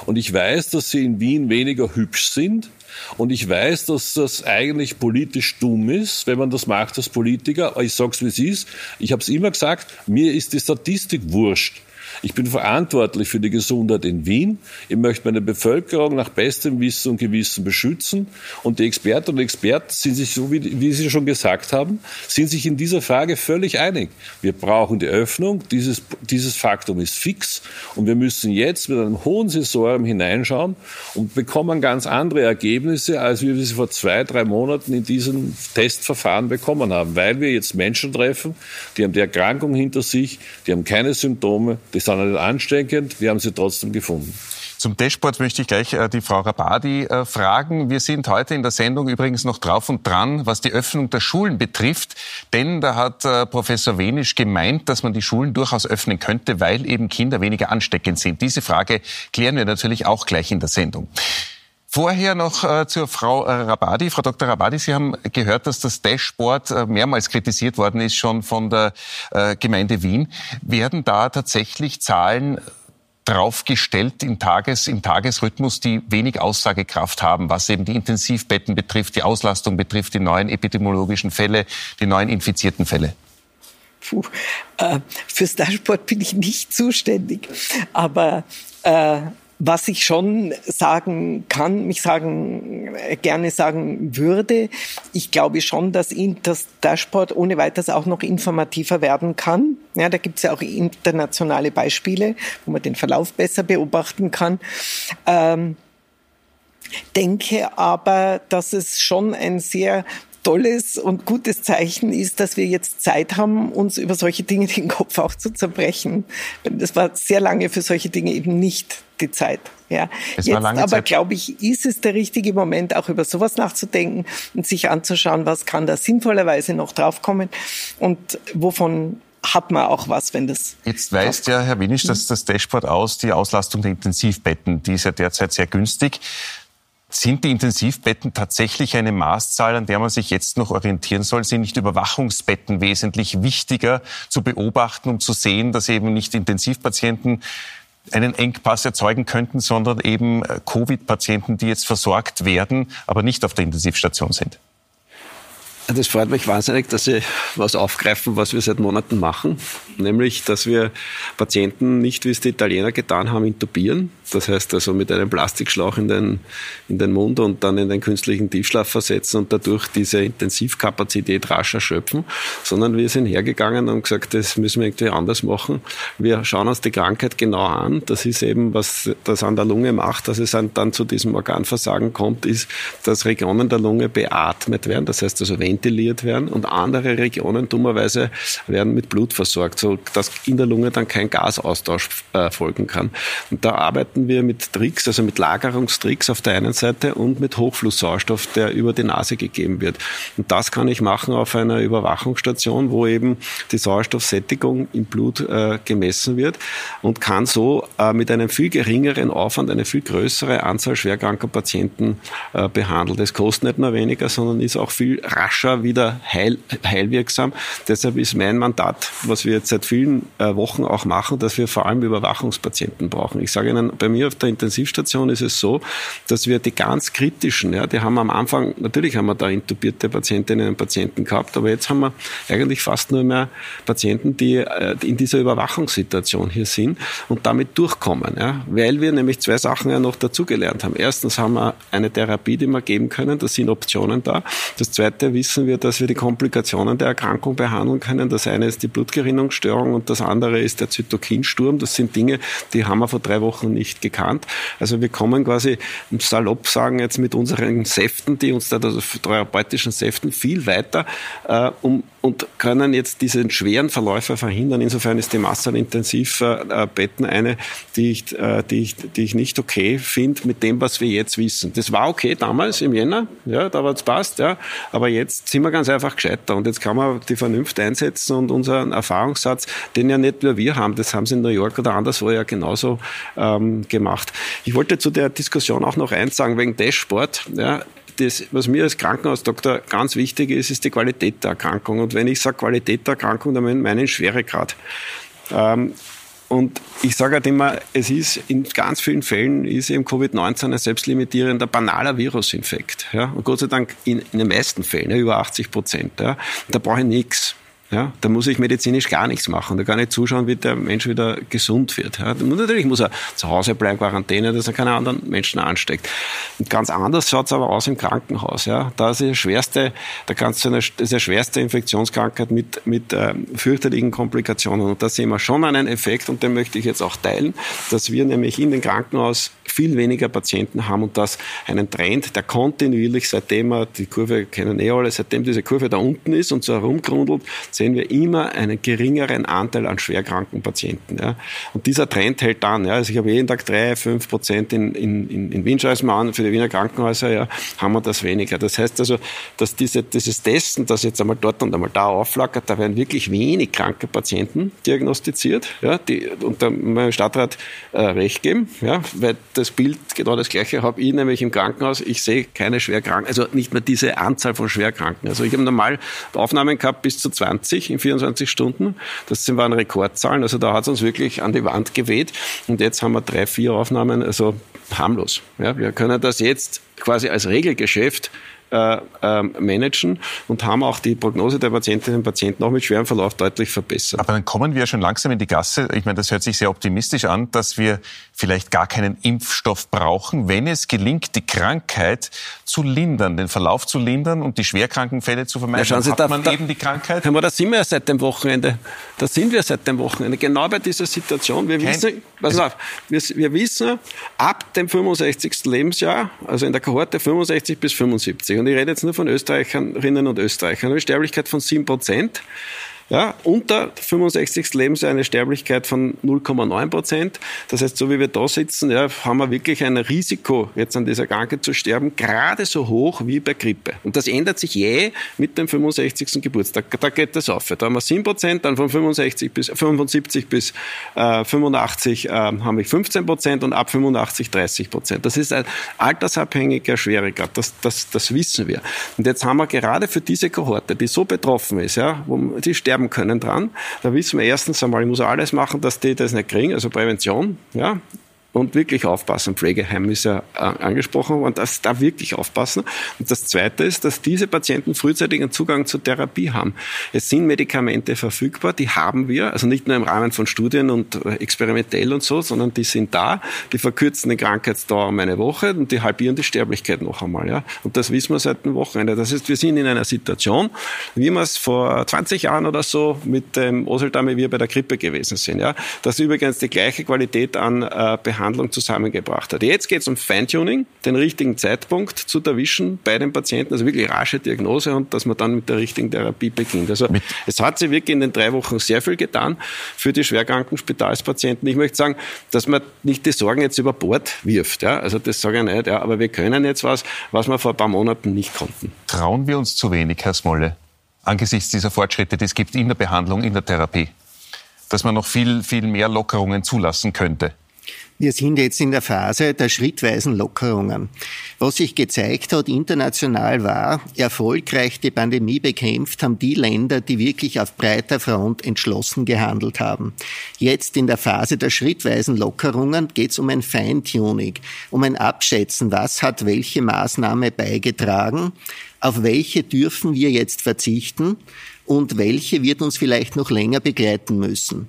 und ich weiß, dass sie in Wien weniger hübsch sind. Und ich weiß, dass das eigentlich politisch dumm ist, wenn man das macht als Politiker. Ich sag's wie es ist. Ich habe es immer gesagt, mir ist die Statistik wurscht. Ich bin verantwortlich für die Gesundheit in Wien. Ich möchte meine Bevölkerung nach bestem Wissen und Gewissen beschützen. Und die Experten und Experten sind sich, so wie, wie Sie schon gesagt haben, sind sich in dieser Frage völlig einig. Wir brauchen die Öffnung. Dieses, dieses Faktum ist fix. Und wir müssen jetzt mit einem hohen Sensorium hineinschauen und bekommen ganz andere Ergebnisse, als wir sie vor zwei, drei Monaten in diesem Testverfahren bekommen haben. Weil wir jetzt Menschen treffen, die haben die Erkrankung hinter sich, die haben keine Symptome, die sind nicht ansteckend, wir haben sie trotzdem gefunden. Zum Dashboard möchte ich gleich äh, die Frau Rabadi äh, fragen. Wir sind heute in der Sendung übrigens noch drauf und dran, was die Öffnung der Schulen betrifft. Denn da hat äh, Professor Wenisch gemeint, dass man die Schulen durchaus öffnen könnte, weil eben Kinder weniger ansteckend sind. Diese Frage klären wir natürlich auch gleich in der Sendung. Vorher noch äh, zur Frau äh, Rabadi. Frau Dr. Rabadi, Sie haben gehört, dass das Dashboard äh, mehrmals kritisiert worden ist, schon von der äh, Gemeinde Wien. Werden da tatsächlich Zahlen draufgestellt im, Tages, im Tagesrhythmus, die wenig Aussagekraft haben, was eben die Intensivbetten betrifft, die Auslastung betrifft, die neuen epidemiologischen Fälle, die neuen infizierten Fälle? Puh, äh, fürs Dashboard bin ich nicht zuständig, aber äh, was ich schon sagen kann, mich sagen, äh, gerne sagen würde, ich glaube schon, dass das Dashboard ohne weiteres auch noch informativer werden kann. Ja, da gibt es ja auch internationale Beispiele, wo man den Verlauf besser beobachten kann. Ähm, denke aber, dass es schon ein sehr tolles und gutes Zeichen ist, dass wir jetzt Zeit haben, uns über solche Dinge den Kopf auch zu zerbrechen. Das war sehr lange für solche Dinge eben nicht die Zeit. Ja. Es Jetzt aber glaube ich, ist es der richtige Moment, auch über sowas nachzudenken und sich anzuschauen, was kann da sinnvollerweise noch draufkommen und wovon hat man auch was, wenn das. Jetzt weist ja Herr Winisch dass das Dashboard aus, die Auslastung der Intensivbetten, die ist ja derzeit sehr günstig. Sind die Intensivbetten tatsächlich eine Maßzahl, an der man sich jetzt noch orientieren soll? Sind nicht Überwachungsbetten wesentlich wichtiger zu beobachten, um zu sehen, dass eben nicht Intensivpatienten einen Engpass erzeugen könnten, sondern eben äh, Covid-Patienten, die jetzt versorgt werden, aber nicht auf der Intensivstation sind. Das freut mich wahnsinnig, dass Sie was aufgreifen, was wir seit Monaten machen, nämlich, dass wir Patienten nicht, wie es die Italiener getan haben, intubieren. Das heißt also mit einem Plastikschlauch in den, in den Mund und dann in den künstlichen Tiefschlaf versetzen und dadurch diese Intensivkapazität rasch erschöpfen, sondern wir sind hergegangen und gesagt, das müssen wir irgendwie anders machen. Wir schauen uns die Krankheit genau an. Das ist eben, was das an der Lunge macht, dass es dann zu diesem Organversagen kommt, ist, dass Regionen der Lunge beatmet werden. Das heißt also, ventiliert werden und andere Regionen dummerweise werden mit Blut versorgt, so dass in der Lunge dann kein Gasaustausch äh, folgen kann. Und da arbeiten wir mit Tricks, also mit Lagerungstricks auf der einen Seite und mit Hochflusssauerstoff, der über die Nase gegeben wird. Und das kann ich machen auf einer Überwachungsstation, wo eben die Sauerstoffsättigung im Blut äh, gemessen wird und kann so äh, mit einem viel geringeren Aufwand eine viel größere Anzahl schwerkranker Patienten äh, behandeln. Das kostet nicht nur weniger, sondern ist auch viel rascher wieder heil, heilwirksam. Deshalb ist mein Mandat, was wir jetzt seit vielen Wochen auch machen, dass wir vor allem Überwachungspatienten brauchen. Ich sage Ihnen, bei mir auf der Intensivstation ist es so, dass wir die ganz kritischen, ja, die haben am Anfang, natürlich haben wir da intubierte Patientinnen und Patienten gehabt, aber jetzt haben wir eigentlich fast nur mehr Patienten, die äh, in dieser Überwachungssituation hier sind und damit durchkommen. Ja, weil wir nämlich zwei Sachen ja noch dazugelernt haben. Erstens haben wir eine Therapie, die wir geben können, da sind Optionen da. Das zweite wissen wir, dass wir die Komplikationen der Erkrankung behandeln können. Das eine ist die Blutgerinnungsstörung und das andere ist der Zytokinsturm. Das sind Dinge, die haben wir vor drei Wochen nicht gekannt. Also wir kommen quasi, salopp sagen, jetzt mit unseren Säften, die uns da, also therapeutischen Säften, viel weiter, äh, um, und können jetzt diese schweren Verläufe verhindern. Insofern ist die Massenintensivbetten eine, die ich, äh, die ich, die ich nicht okay finde mit dem, was wir jetzt wissen. Das war okay damals im Jänner, ja, da hat es passt, ja, aber jetzt sind wir ganz einfach gescheiter und jetzt kann man die Vernunft einsetzen und unseren Erfahrungssatz, den ja nicht nur wir haben, das haben sie in New York oder anderswo ja genauso ähm, gemacht. Ich wollte zu der Diskussion auch noch eins sagen, wegen Dashboard, ja, das, was mir als Krankenhausdoktor ganz wichtig ist, ist die Qualität der Erkrankung. Und wenn ich sage Qualität der Erkrankung, dann meine ich Schweregrad. Ähm, und ich sage halt immer, es ist in ganz vielen Fällen ist eben Covid-19 ein selbstlimitierender, banaler Virusinfekt. Ja? Und Gott sei Dank in, in den meisten Fällen, ja, über 80 Prozent. Ja? Da brauche ich nichts. Ja, da muss ich medizinisch gar nichts machen. Da kann ich zuschauen, wie der Mensch wieder gesund wird. Ja, natürlich muss er zu Hause bleiben, Quarantäne, dass er keine anderen Menschen ansteckt. Und ganz anders schaut es aber aus im Krankenhaus. Ja, da ist die schwerste, da kannst du eine, ist eine schwerste Infektionskrankheit mit, mit äh, fürchterlichen Komplikationen. Und da sehen wir schon einen Effekt, und den möchte ich jetzt auch teilen, dass wir nämlich in den Krankenhaus viel weniger Patienten haben und das einen Trend, der kontinuierlich, seitdem wir die Kurve kennen eh alle, seitdem diese Kurve da unten ist und so herumgrundelt, sehen wir immer einen geringeren Anteil an schwerkranken Patienten. Ja. Und dieser Trend hält an. Ja. Also ich habe jeden Tag drei, fünf Prozent in, in, in, in Wien, an, für die Wiener Krankenhäuser ja, haben wir das weniger. Das heißt also, dass diese, dieses Testen, das jetzt einmal dort und einmal da aufflackert, da werden wirklich wenig kranke Patienten diagnostiziert. Ja, die, und da mein Stadtrat äh, recht geben, ja, weil das Bild genau das gleiche habe ich nämlich im Krankenhaus. Ich sehe keine Schwerkranken, also nicht mehr diese Anzahl von Schwerkranken. Also ich habe normal Aufnahmen gehabt bis zu 20 in 24 Stunden. Das waren Rekordzahlen. Also da hat es uns wirklich an die Wand geweht. Und jetzt haben wir drei, vier Aufnahmen, also harmlos. Ja, wir können das jetzt quasi als Regelgeschäft äh, äh, managen und haben auch die Prognose der Patientinnen und Patienten auch mit schwerem Verlauf deutlich verbessert. Aber dann kommen wir schon langsam in die Gasse. Ich meine, das hört sich sehr optimistisch an, dass wir vielleicht gar keinen Impfstoff brauchen, wenn es gelingt, die Krankheit zu lindern, den Verlauf zu lindern und die Schwerkrankenfälle zu vermeiden. Ja, schauen Sie, hat da, man da, eben die Krankheit. Aber da sind wir ja seit dem Wochenende. Da sind wir seit dem Wochenende. Genau bei dieser Situation. Wir Kein, wissen, pass auf, wir, wir wissen, ab dem 65. Lebensjahr, also in der Kohorte 65 bis 75, und ich rede jetzt nur von Österreicherinnen und Österreichern, eine Sterblichkeit von 7 Prozent. Ja, unter 65. Lebensjahr eine Sterblichkeit von 0,9 Prozent. Das heißt, so wie wir da sitzen, ja, haben wir wirklich ein Risiko, jetzt an dieser Krankheit zu sterben, gerade so hoch wie bei Grippe. Und das ändert sich je mit dem 65. Geburtstag. Da geht das auf. Da haben wir 7 Prozent, dann von 65 bis 75 bis äh, 85 äh, haben wir 15 Prozent und ab 85 30 Prozent. Das ist ein altersabhängiger Schwieriger. Das, das, das wissen wir. Und jetzt haben wir gerade für diese Kohorte, die so betroffen ist, ja, wo die sterben sterben können dran. Da wissen wir erstens einmal, ich muss alles machen, dass die das nicht kriegen, also Prävention, ja, und wirklich aufpassen. Pflegeheim ist ja äh, angesprochen und das da wirklich aufpassen. Und das Zweite ist, dass diese Patienten frühzeitigen Zugang zur Therapie haben. Es sind Medikamente verfügbar, die haben wir, also nicht nur im Rahmen von Studien und äh, experimentell und so, sondern die sind da, die verkürzen den Krankheitsdauer um eine Woche und die halbieren die Sterblichkeit noch einmal. Ja? Und das wissen wir seit dem Wochenende. Das heißt, wir sind in einer Situation, wie wir es vor 20 Jahren oder so mit dem Oseldamme wir bei der Grippe gewesen sind. Ja? Das ist übrigens die gleiche Qualität an äh, Behandlung Behandlung zusammengebracht hat. Jetzt geht es um Feintuning, den richtigen Zeitpunkt zu erwischen bei den Patienten, also wirklich rasche Diagnose und dass man dann mit der richtigen Therapie beginnt. Also mit es hat sich wirklich in den drei Wochen sehr viel getan für die schwerkranken Spitalspatienten. Ich möchte sagen, dass man nicht die Sorgen jetzt über Bord wirft. Ja? Also das sage ich nicht, ja, aber wir können jetzt was, was wir vor ein paar Monaten nicht konnten. Trauen wir uns zu wenig, Herr Smolle, angesichts dieser Fortschritte, die es gibt in der Behandlung, in der Therapie? dass man noch viel, viel mehr Lockerungen zulassen könnte? Wir sind jetzt in der Phase der schrittweisen Lockerungen. Was sich gezeigt hat international war, erfolgreich die Pandemie bekämpft haben die Länder, die wirklich auf breiter Front entschlossen gehandelt haben. Jetzt in der Phase der schrittweisen Lockerungen geht es um ein Feintuning, um ein Abschätzen, was hat welche Maßnahme beigetragen, auf welche dürfen wir jetzt verzichten und welche wird uns vielleicht noch länger begleiten müssen.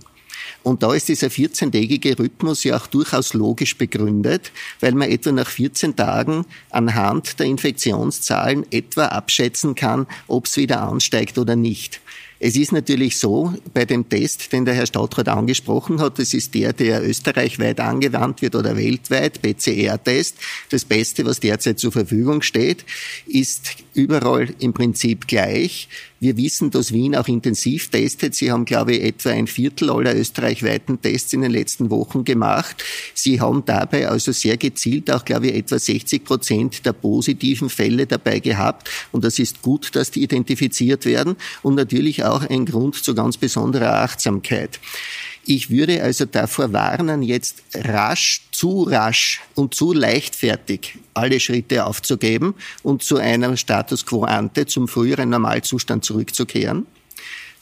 Und da ist dieser 14-tägige Rhythmus ja auch durchaus logisch begründet, weil man etwa nach 14 Tagen anhand der Infektionszahlen etwa abschätzen kann, ob es wieder ansteigt oder nicht. Es ist natürlich so, bei dem Test, den der Herr Stadtrat angesprochen hat, das ist der, der österreichweit angewandt wird oder weltweit, PCR-Test. Das Beste, was derzeit zur Verfügung steht, ist überall im Prinzip gleich. Wir wissen, dass Wien auch intensiv testet. Sie haben, glaube ich, etwa ein Viertel aller österreichweiten Tests in den letzten Wochen gemacht. Sie haben dabei also sehr gezielt auch, glaube ich, etwa 60 Prozent der positiven Fälle dabei gehabt. Und das ist gut, dass die identifiziert werden und natürlich auch ein Grund zu ganz besonderer Achtsamkeit. Ich würde also davor warnen, jetzt rasch, zu rasch und zu leichtfertig alle Schritte aufzugeben und zu einem Status quo ante, zum früheren Normalzustand zurückzukehren.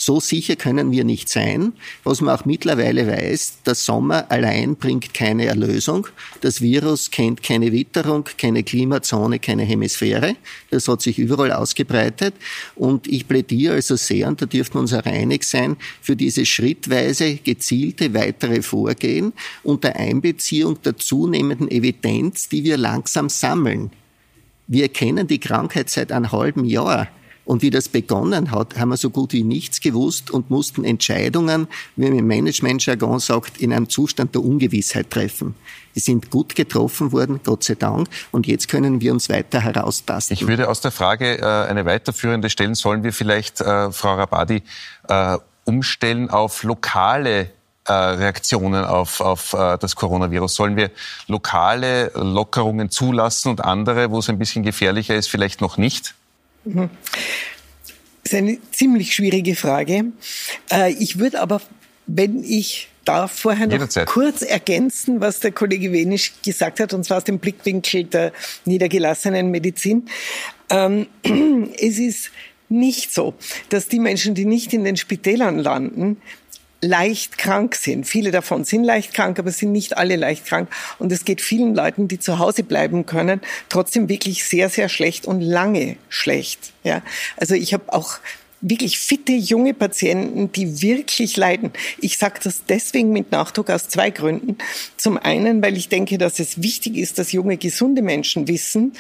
So sicher können wir nicht sein. Was man auch mittlerweile weiß, der Sommer allein bringt keine Erlösung. Das Virus kennt keine Witterung, keine Klimazone, keine Hemisphäre. Das hat sich überall ausgebreitet. Und ich plädiere also sehr, und da dürften wir uns auch einig sein, für diese schrittweise gezielte weitere Vorgehen unter Einbeziehung der zunehmenden Evidenz, die wir langsam sammeln. Wir kennen die Krankheit seit einem halben Jahr. Und wie das begonnen hat, haben wir so gut wie nichts gewusst und mussten Entscheidungen, wie man im Management-Jargon sagt, in einem Zustand der Ungewissheit treffen. Die sind gut getroffen worden, Gott sei Dank. Und jetzt können wir uns weiter heraustasten. Ich würde aus der Frage äh, eine weiterführende stellen. Sollen wir vielleicht, äh, Frau Rabadi, äh, umstellen auf lokale äh, Reaktionen auf, auf äh, das Coronavirus? Sollen wir lokale Lockerungen zulassen und andere, wo es ein bisschen gefährlicher ist, vielleicht noch nicht? Das ist eine ziemlich schwierige Frage. Äh, ich würde aber, wenn ich darf vorher noch Jederzeit. kurz ergänzen, was der Kollege Wenisch gesagt hat, und zwar aus dem Blickwinkel der niedergelassenen Medizin. Ähm, es ist nicht so, dass die Menschen, die nicht in den Spitälern landen, leicht krank sind. Viele davon sind leicht krank, aber sind nicht alle leicht krank. Und es geht vielen Leuten, die zu Hause bleiben können, trotzdem wirklich sehr, sehr schlecht und lange schlecht. Ja, also ich habe auch wirklich fitte junge Patienten, die wirklich leiden. Ich sage das deswegen mit Nachdruck aus zwei Gründen. Zum einen, weil ich denke, dass es wichtig ist, dass junge, gesunde Menschen wissen,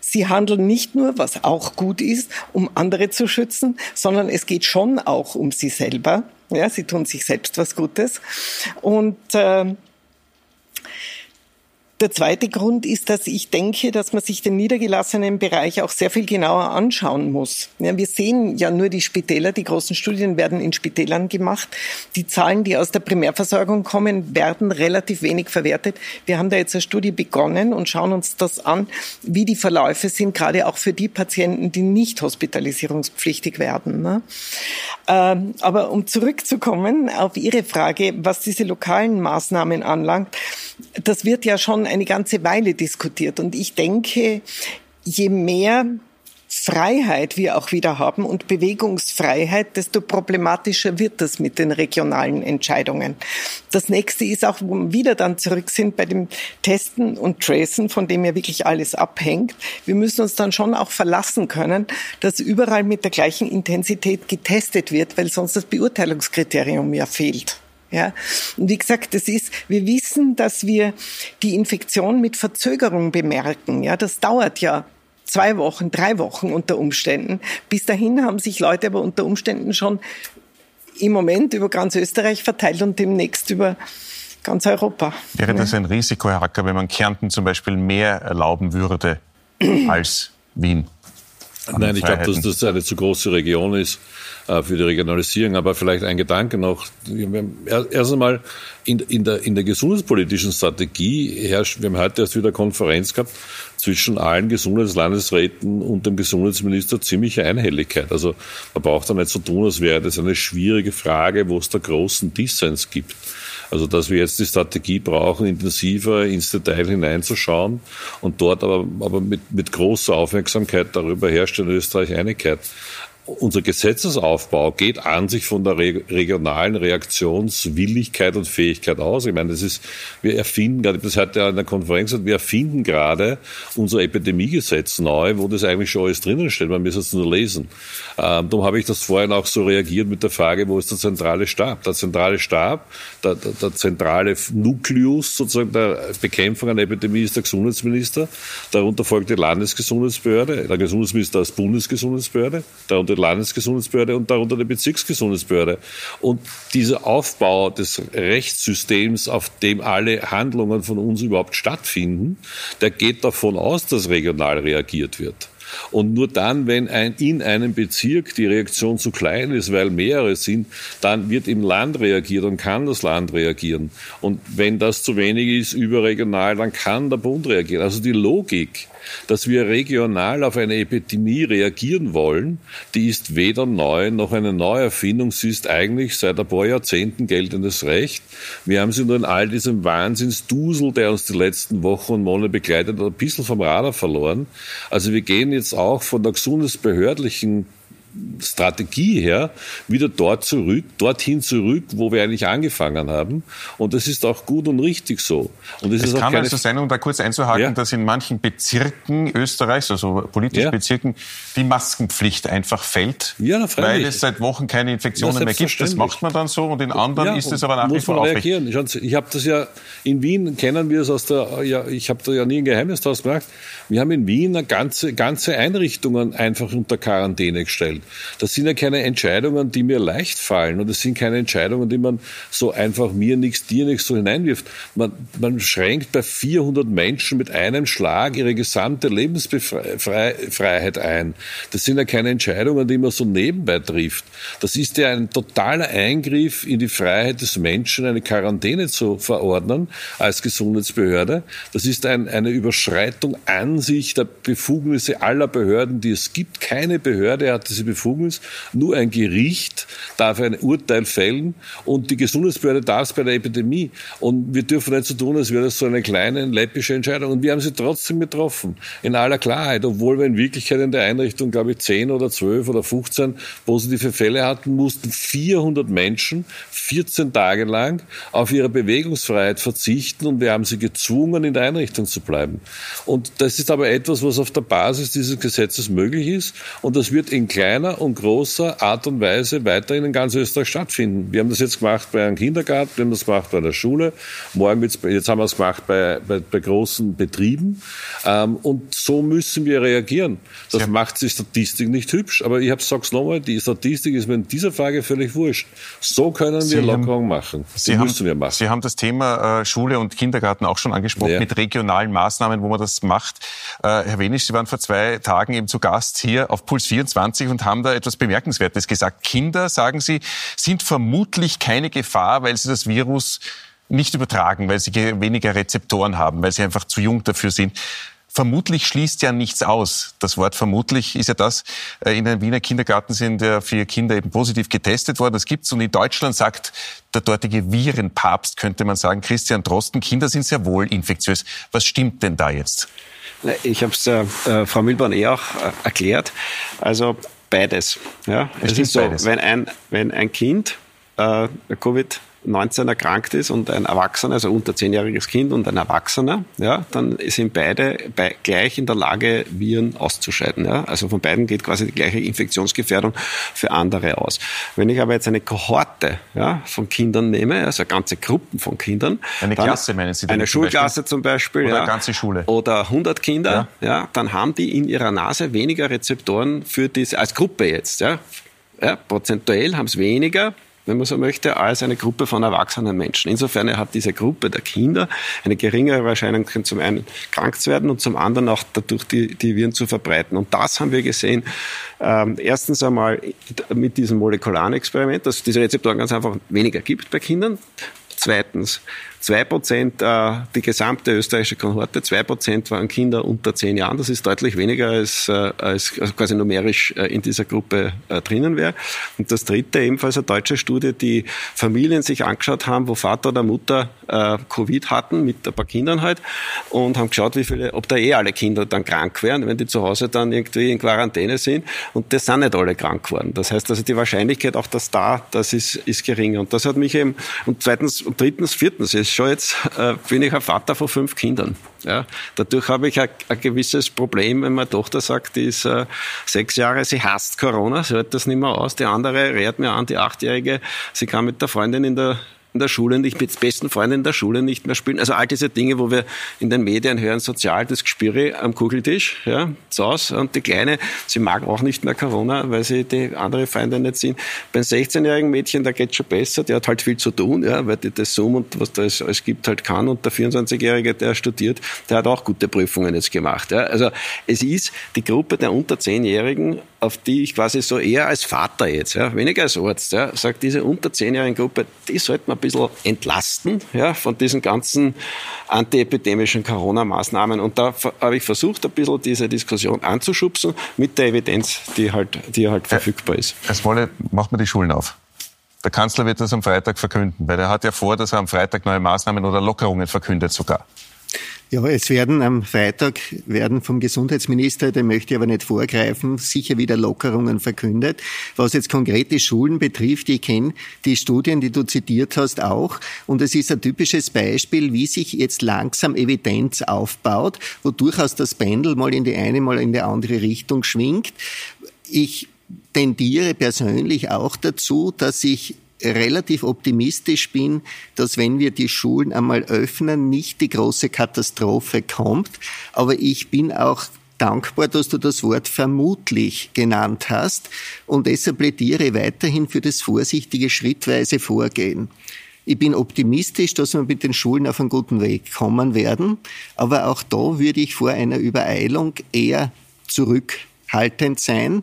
Sie handeln nicht nur, was auch gut ist, um andere zu schützen, sondern es geht schon auch um sie selber. Ja, sie tun sich selbst was Gutes. Und äh, der zweite Grund ist, dass ich denke, dass man sich den niedergelassenen Bereich auch sehr viel genauer anschauen muss. Ja, wir sehen ja nur die Spitäler, die großen Studien werden in Spitälern gemacht. Die Zahlen, die aus der Primärversorgung kommen, werden relativ wenig verwertet. Wir haben da jetzt eine Studie begonnen und schauen uns das an, wie die Verläufe sind, gerade auch für die Patienten, die nicht hospitalisierungspflichtig werden. Ne? Ähm, aber um zurückzukommen auf Ihre Frage, was diese lokalen Maßnahmen anlangt, das wird ja schon eine ganze Weile diskutiert. Und ich denke, je mehr Freiheit wir auch wieder haben und Bewegungsfreiheit, desto problematischer wird das mit den regionalen Entscheidungen. Das nächste ist auch, wo wir wieder dann zurück sind bei dem Testen und Tracen, von dem ja wirklich alles abhängt. Wir müssen uns dann schon auch verlassen können, dass überall mit der gleichen Intensität getestet wird, weil sonst das Beurteilungskriterium ja fehlt. Ja, und wie gesagt, das ist, wir wissen, dass wir die Infektion mit Verzögerung bemerken. Ja, das dauert ja zwei Wochen, drei Wochen unter Umständen. Bis dahin haben sich Leute aber unter Umständen schon im Moment über ganz Österreich verteilt und demnächst über ganz Europa. Wäre das ein Risiko, Herr Hacker, wenn man Kärnten zum Beispiel mehr erlauben würde als Wien? Nein, ich glaube, dass das eine zu große Region ist äh, für die Regionalisierung. Aber vielleicht ein Gedanke noch. Erst einmal in, in, der, in der gesundheitspolitischen Strategie herrscht, wir haben heute erst wieder Konferenz gehabt, zwischen allen Gesundheitslandesräten und dem Gesundheitsminister ziemliche Einhelligkeit. Also man braucht da nicht so tun, als wäre das eine schwierige Frage, wo es da großen Dissens gibt. Also dass wir jetzt die Strategie brauchen, intensiver ins Detail hineinzuschauen und dort aber, aber mit, mit großer Aufmerksamkeit darüber herrscht in Österreich Einigkeit unser Gesetzesaufbau geht an sich von der regionalen Reaktionswilligkeit und Fähigkeit aus. Ich meine, das ist, wir erfinden gerade, das hat ja in der Konferenz gesagt, wir erfinden gerade unser Epidemiegesetz neu, wo das eigentlich schon alles drinnen steht. Man muss es nur lesen. Ähm, darum habe ich das vorhin auch so reagiert mit der Frage, wo ist der zentrale Stab? Der zentrale Stab, der, der, der zentrale Nukleus sozusagen der Bekämpfung einer Epidemie ist der Gesundheitsminister. Darunter folgt die Landesgesundheitsbehörde, der Gesundheitsminister als Bundesgesundheitsbehörde, darunter die Landesgesundheitsbehörde und darunter die Bezirksgesundheitsbehörde. Und dieser Aufbau des Rechtssystems, auf dem alle Handlungen von uns überhaupt stattfinden, der geht davon aus, dass regional reagiert wird. Und nur dann, wenn ein, in einem Bezirk die Reaktion zu klein ist, weil mehrere sind, dann wird im Land reagiert und kann das Land reagieren. Und wenn das zu wenig ist, überregional, dann kann der Bund reagieren. Also die Logik dass wir regional auf eine Epidemie reagieren wollen, die ist weder neu noch eine Neuerfindung. Sie ist eigentlich seit ein paar Jahrzehnten geltendes Recht. Wir haben sie nur in all diesem Wahnsinnsdusel, der uns die letzten Wochen und Monate begleitet hat, ein bisschen vom Radar verloren. Also wir gehen jetzt auch von der gesundheitsbehördlichen Strategie her wieder dort zurück, dorthin zurück, wo wir eigentlich angefangen haben. Und das ist auch gut und richtig so. Und es, es kann also sein, um da kurz einzuhaken, ja. dass in manchen Bezirken Österreichs, also politischen ja. Bezirken, die Maskenpflicht einfach fällt, ja, weil es seit Wochen keine Infektionen mehr gibt. Das macht man dann so und in anderen ist es aber nach wie vor reagieren. Ich, ich habe das ja in Wien kennen wir es aus der, ja, ich habe da ja nie ein Geheimnis draus gemacht. Wir haben in Wien ganze, ganze Einrichtungen einfach unter Quarantäne gestellt. Das sind ja keine Entscheidungen, die mir leicht fallen und das sind keine Entscheidungen, die man so einfach mir nichts, dir nichts so hineinwirft. Man, man schränkt bei 400 Menschen mit einem Schlag ihre gesamte Lebensfreiheit ein. Das sind ja keine Entscheidungen, die man so nebenbei trifft. Das ist ja ein totaler Eingriff in die Freiheit des Menschen, eine Quarantäne zu verordnen als Gesundheitsbehörde. Das ist ein, eine Überschreitung an sich der Befugnisse aller Behörden, die es gibt. Keine Behörde hat diese Befugnis, nur ein Gericht darf ein Urteil fällen und die Gesundheitsbehörde darf es bei der Epidemie. Und wir dürfen nicht so tun, als wäre das so eine kleine, läppische Entscheidung. Und wir haben sie trotzdem getroffen, in aller Klarheit, obwohl wir in Wirklichkeit in der Einrichtung, glaube ich, 10 oder 12 oder 15 positive Fälle hatten, mussten 400 Menschen 14 Tage lang auf ihre Bewegungsfreiheit verzichten und wir haben sie gezwungen, in der Einrichtung zu bleiben. Und das ist aber etwas, was auf der Basis dieses Gesetzes möglich ist und das wird in kleiner und großer Art und Weise weiterhin in ganz Österreich stattfinden. Wir haben das jetzt gemacht bei einem Kindergarten, wir haben das gemacht bei der Schule, morgen wird's, jetzt haben wir es gemacht bei, bei, bei großen Betrieben ähm, und so müssen wir reagieren. Das ja. macht die Statistik nicht hübsch, aber ich sag's nochmal, die Statistik ist mir in dieser Frage völlig wurscht. So können wir Sie Lockerung machen. Sie die haben, müssen wir machen. Sie haben das Thema äh, Schule und Kindergarten auch schon angesprochen ja. mit regionalen Maßnahmen, wo man das macht. Äh, Herr Wenisch, Sie waren vor zwei Tagen eben zu Gast hier auf Puls 24 und haben da etwas Bemerkenswertes gesagt. Kinder, sagen Sie, sind vermutlich keine Gefahr, weil sie das Virus nicht übertragen, weil sie weniger Rezeptoren haben, weil sie einfach zu jung dafür sind. Vermutlich schließt ja nichts aus. Das Wort vermutlich ist ja das, äh, in einem Wiener Kindergarten sind ja vier Kinder eben positiv getestet worden. Das gibt's. Und in Deutschland sagt der dortige Virenpapst, könnte man sagen, Christian Drosten, Kinder sind sehr wohl infektiös. Was stimmt denn da jetzt? Ich habe es äh, äh, Frau Milborn eh auch äh, erklärt. Also beides. Ja, es, es ist so, beides. wenn ein, wenn ein Kind äh, Covid 19 erkrankt ist und ein Erwachsener, also unter zehnjähriges Kind und ein Erwachsener, ja, dann sind beide bei, gleich in der Lage, Viren auszuscheiden. Ja. Also von beiden geht quasi die gleiche Infektionsgefährdung für andere aus. Wenn ich aber jetzt eine Kohorte ja, von Kindern nehme, also ganze Gruppen von Kindern, eine Klasse meinen Sie? Eine Schulklasse zum Beispiel, oder ja, ganze Schule oder 100 Kinder, ja. ja, dann haben die in ihrer Nase weniger Rezeptoren für diese als Gruppe jetzt, ja. Ja, prozentuell haben es weniger wenn man so möchte, als eine Gruppe von erwachsenen Menschen. Insofern hat diese Gruppe der Kinder eine geringere Wahrscheinlichkeit, zum einen krank zu werden und zum anderen auch dadurch die, die Viren zu verbreiten. Und das haben wir gesehen, ähm, erstens einmal mit diesem molekularen Experiment, dass es diese Rezeptoren ganz einfach weniger gibt bei Kindern. Zweitens, zwei Prozent, äh, die gesamte österreichische Kohorte, zwei Prozent waren Kinder unter zehn Jahren. Das ist deutlich weniger als, äh, als quasi numerisch äh, in dieser Gruppe äh, drinnen wäre. Und das dritte, ebenfalls eine deutsche Studie, die Familien sich angeschaut haben, wo Vater oder Mutter äh, Covid hatten, mit ein paar Kindern halt, und haben geschaut, wie viele, ob da eh alle Kinder dann krank wären, wenn die zu Hause dann irgendwie in Quarantäne sind. Und das sind nicht alle krank geworden. Das heißt also, die Wahrscheinlichkeit auch, dass da, das ist, ist geringer. Und das hat mich eben, und zweitens, und drittens, viertens, ist schon jetzt, äh, bin ich ein Vater von fünf Kindern. Ja, dadurch habe ich ein, ein gewisses Problem, wenn meine Tochter sagt, die ist äh, sechs Jahre, sie hasst Corona, sie hört das nicht mehr aus. Die andere rät mir an, die Achtjährige, sie kann mit der Freundin in der in der Schule nicht mit besten Freunden in der Schule nicht mehr spielen. Also all diese Dinge, wo wir in den Medien hören, sozial, das Gespüre am Kugeltisch, ja, Zaus. Und die Kleine, sie mag auch nicht mehr Corona, weil sie die andere Feinde nicht sind. Beim 16-jährigen Mädchen, da geht schon besser, der hat halt viel zu tun, ja, weil die das Zoom und was da es gibt halt kann. Und der 24-jährige, der studiert, der hat auch gute Prüfungen jetzt gemacht. Ja. Also es ist die Gruppe der unter 10-Jährigen, auf die ich quasi so eher als Vater jetzt, ja, weniger als Arzt, ja, sagt diese unter 10-jährigen Gruppe, die sollte man bisschen entlasten ja, von diesen ganzen antiepidemischen Corona-Maßnahmen. Und da habe ich versucht, ein bisschen diese Diskussion anzuschubsen mit der Evidenz, die halt, die halt verfügbar ist. Es wolle, macht man die Schulen auf. Der Kanzler wird das am Freitag verkünden, weil er hat ja vor, dass er am Freitag neue Maßnahmen oder Lockerungen verkündet sogar. Ja, es werden am Freitag werden vom Gesundheitsminister, dem möchte ich aber nicht vorgreifen, sicher wieder Lockerungen verkündet. Was jetzt konkret die Schulen betrifft, ich kenne die Studien, die du zitiert hast, auch. Und es ist ein typisches Beispiel, wie sich jetzt langsam Evidenz aufbaut, wo durchaus das Pendel mal in die eine, mal in die andere Richtung schwingt. Ich tendiere persönlich auch dazu, dass ich relativ optimistisch bin, dass wenn wir die Schulen einmal öffnen, nicht die große Katastrophe kommt. Aber ich bin auch dankbar, dass du das Wort vermutlich genannt hast und deshalb plädiere weiterhin für das vorsichtige schrittweise Vorgehen. Ich bin optimistisch, dass wir mit den Schulen auf einen guten Weg kommen werden, aber auch da würde ich vor einer Übereilung eher zurückhaltend sein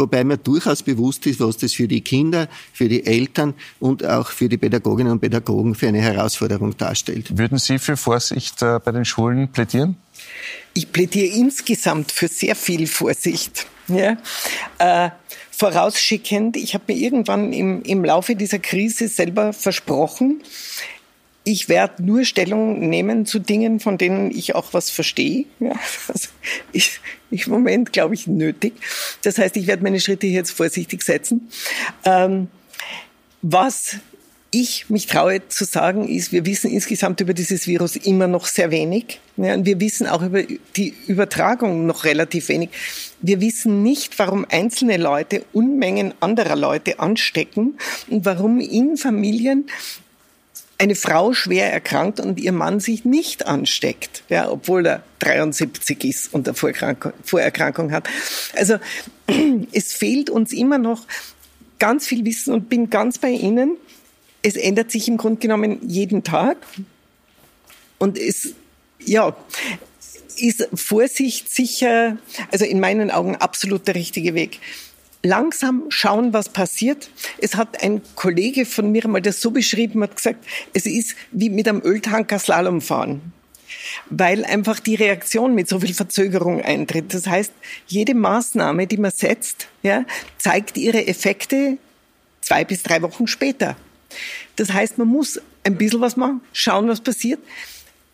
wobei mir durchaus bewusst ist, was das für die Kinder, für die Eltern und auch für die Pädagoginnen und Pädagogen für eine Herausforderung darstellt. Würden Sie für Vorsicht äh, bei den Schulen plädieren? Ich plädiere insgesamt für sehr viel Vorsicht. Ja. Äh, vorausschickend, ich habe mir irgendwann im, im Laufe dieser Krise selber versprochen, ich werde nur Stellung nehmen zu Dingen, von denen ich auch was verstehe. Ja, ich, ich im Moment, glaube ich, nötig. Das heißt, ich werde meine Schritte jetzt vorsichtig setzen. Ähm, was ich mich traue zu sagen, ist, wir wissen insgesamt über dieses Virus immer noch sehr wenig. Ja, und wir wissen auch über die Übertragung noch relativ wenig. Wir wissen nicht, warum einzelne Leute Unmengen anderer Leute anstecken und warum in Familien eine Frau schwer erkrankt und ihr Mann sich nicht ansteckt, ja, obwohl er 73 ist und eine Vorerkrankung, hat. Also es fehlt uns immer noch ganz viel Wissen und bin ganz bei Ihnen. Es ändert sich im Grunde genommen jeden Tag und es, ja, ist Vorsicht sicher, also in meinen Augen absolut der richtige Weg langsam schauen, was passiert. Es hat ein Kollege von mir mal das so beschrieben, hat gesagt, es ist wie mit einem Öltanker Slalom fahren. Weil einfach die Reaktion mit so viel Verzögerung eintritt. Das heißt, jede Maßnahme, die man setzt, ja, zeigt ihre Effekte zwei bis drei Wochen später. Das heißt, man muss ein bisschen was machen, schauen, was passiert.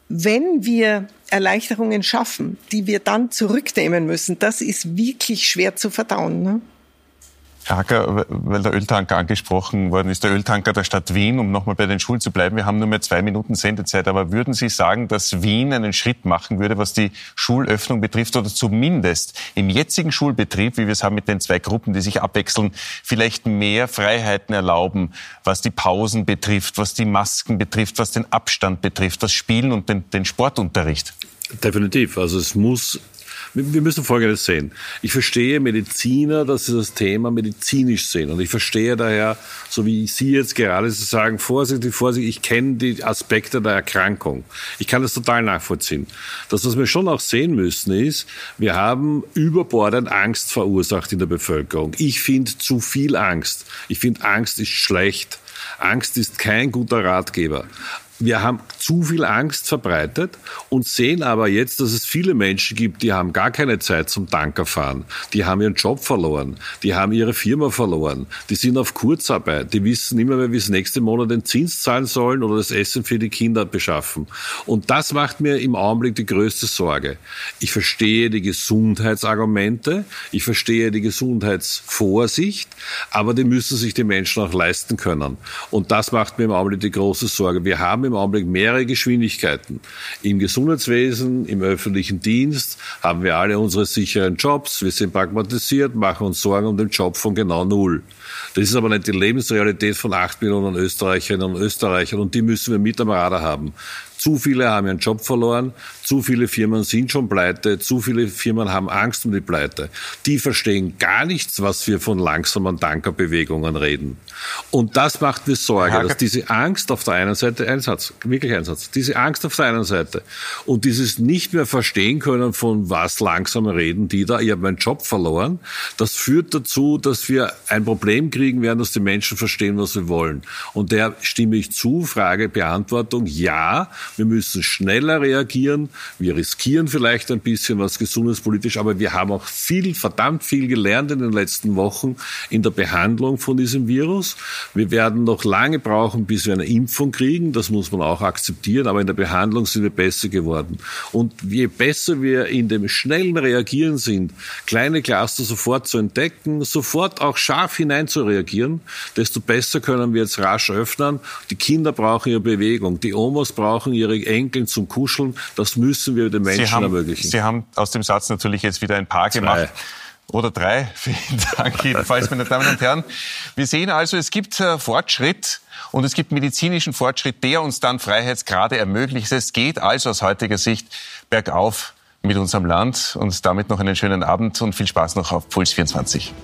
Wenn wir Erleichterungen schaffen, die wir dann zurücknehmen müssen, das ist wirklich schwer zu verdauen. Ne? Hacker, weil der Öltanker angesprochen worden ist, der Öltanker der Stadt Wien, um nochmal bei den Schulen zu bleiben. Wir haben nur mehr zwei Minuten Sendezeit, aber würden Sie sagen, dass Wien einen Schritt machen würde, was die Schulöffnung betrifft oder zumindest im jetzigen Schulbetrieb, wie wir es haben mit den zwei Gruppen, die sich abwechseln, vielleicht mehr Freiheiten erlauben, was die Pausen betrifft, was die Masken betrifft, was den Abstand betrifft, das Spielen und den, den Sportunterricht? Definitiv. Also es muss wir müssen Folgendes sehen. Ich verstehe Mediziner, dass sie das Thema medizinisch sehen. Und ich verstehe daher, so wie Sie jetzt gerade sagen, vorsichtig, vorsichtig, ich kenne die Aspekte der Erkrankung. Ich kann das total nachvollziehen. Das, was wir schon auch sehen müssen, ist, wir haben überbordend Angst verursacht in der Bevölkerung. Ich finde zu viel Angst. Ich finde, Angst ist schlecht. Angst ist kein guter Ratgeber wir haben zu viel Angst verbreitet und sehen aber jetzt, dass es viele Menschen gibt, die haben gar keine Zeit zum Tanker fahren. Die haben ihren Job verloren. Die haben ihre Firma verloren. Die sind auf Kurzarbeit. Die wissen immer mehr, wie sie nächste Monat den Zins zahlen sollen oder das Essen für die Kinder beschaffen. Und das macht mir im Augenblick die größte Sorge. Ich verstehe die Gesundheitsargumente. Ich verstehe die Gesundheitsvorsicht. Aber die müssen sich die Menschen auch leisten können. Und das macht mir im Augenblick die große Sorge. Wir haben im Augenblick mehrere Geschwindigkeiten. Im Gesundheitswesen, im öffentlichen Dienst haben wir alle unsere sicheren Jobs. Wir sind pragmatisiert, machen uns Sorgen um den Job von genau null. Das ist aber nicht die Lebensrealität von acht Millionen Österreicherinnen und Österreichern und die müssen wir mit am Radar haben. Zu viele haben ihren Job verloren, zu viele Firmen sind schon pleite, zu viele Firmen haben Angst um die Pleite. Die verstehen gar nichts, was wir von langsamen Tankerbewegungen reden. Und das macht mir Sorge, dass diese Angst auf der einen Seite, Einsatz, wirklich Einsatz, diese Angst auf der einen Seite und dieses nicht mehr verstehen können von was langsam reden die da, ich habe meinen Job verloren, das führt dazu, dass wir ein Problem kriegen werden, dass die Menschen verstehen, was wir wollen. Und der stimme ich zu, Frage, Beantwortung, ja, wir müssen schneller reagieren. Wir riskieren vielleicht ein bisschen was gesundheitspolitisch, aber wir haben auch viel, verdammt viel gelernt in den letzten Wochen in der Behandlung von diesem Virus. Wir werden noch lange brauchen, bis wir eine Impfung kriegen. Das muss man auch akzeptieren. Aber in der Behandlung sind wir besser geworden. Und je besser wir in dem schnellen Reagieren sind, kleine Cluster sofort zu entdecken, sofort auch scharf hinein zu reagieren, desto besser können wir jetzt rasch öffnen. Die Kinder brauchen ihre Bewegung. Die Omas brauchen ihre Enkeln zum Kuscheln. Das müssen wir den Menschen Sie haben, ermöglichen. Sie haben aus dem Satz natürlich jetzt wieder ein paar gemacht. Oder drei. Vielen Dank jedenfalls, meine Damen und Herren. Wir sehen also, es gibt äh, Fortschritt und es gibt medizinischen Fortschritt, der uns dann Freiheitsgrade ermöglicht. Es geht also aus heutiger Sicht bergauf mit unserem Land und damit noch einen schönen Abend und viel Spaß noch auf Puls 24.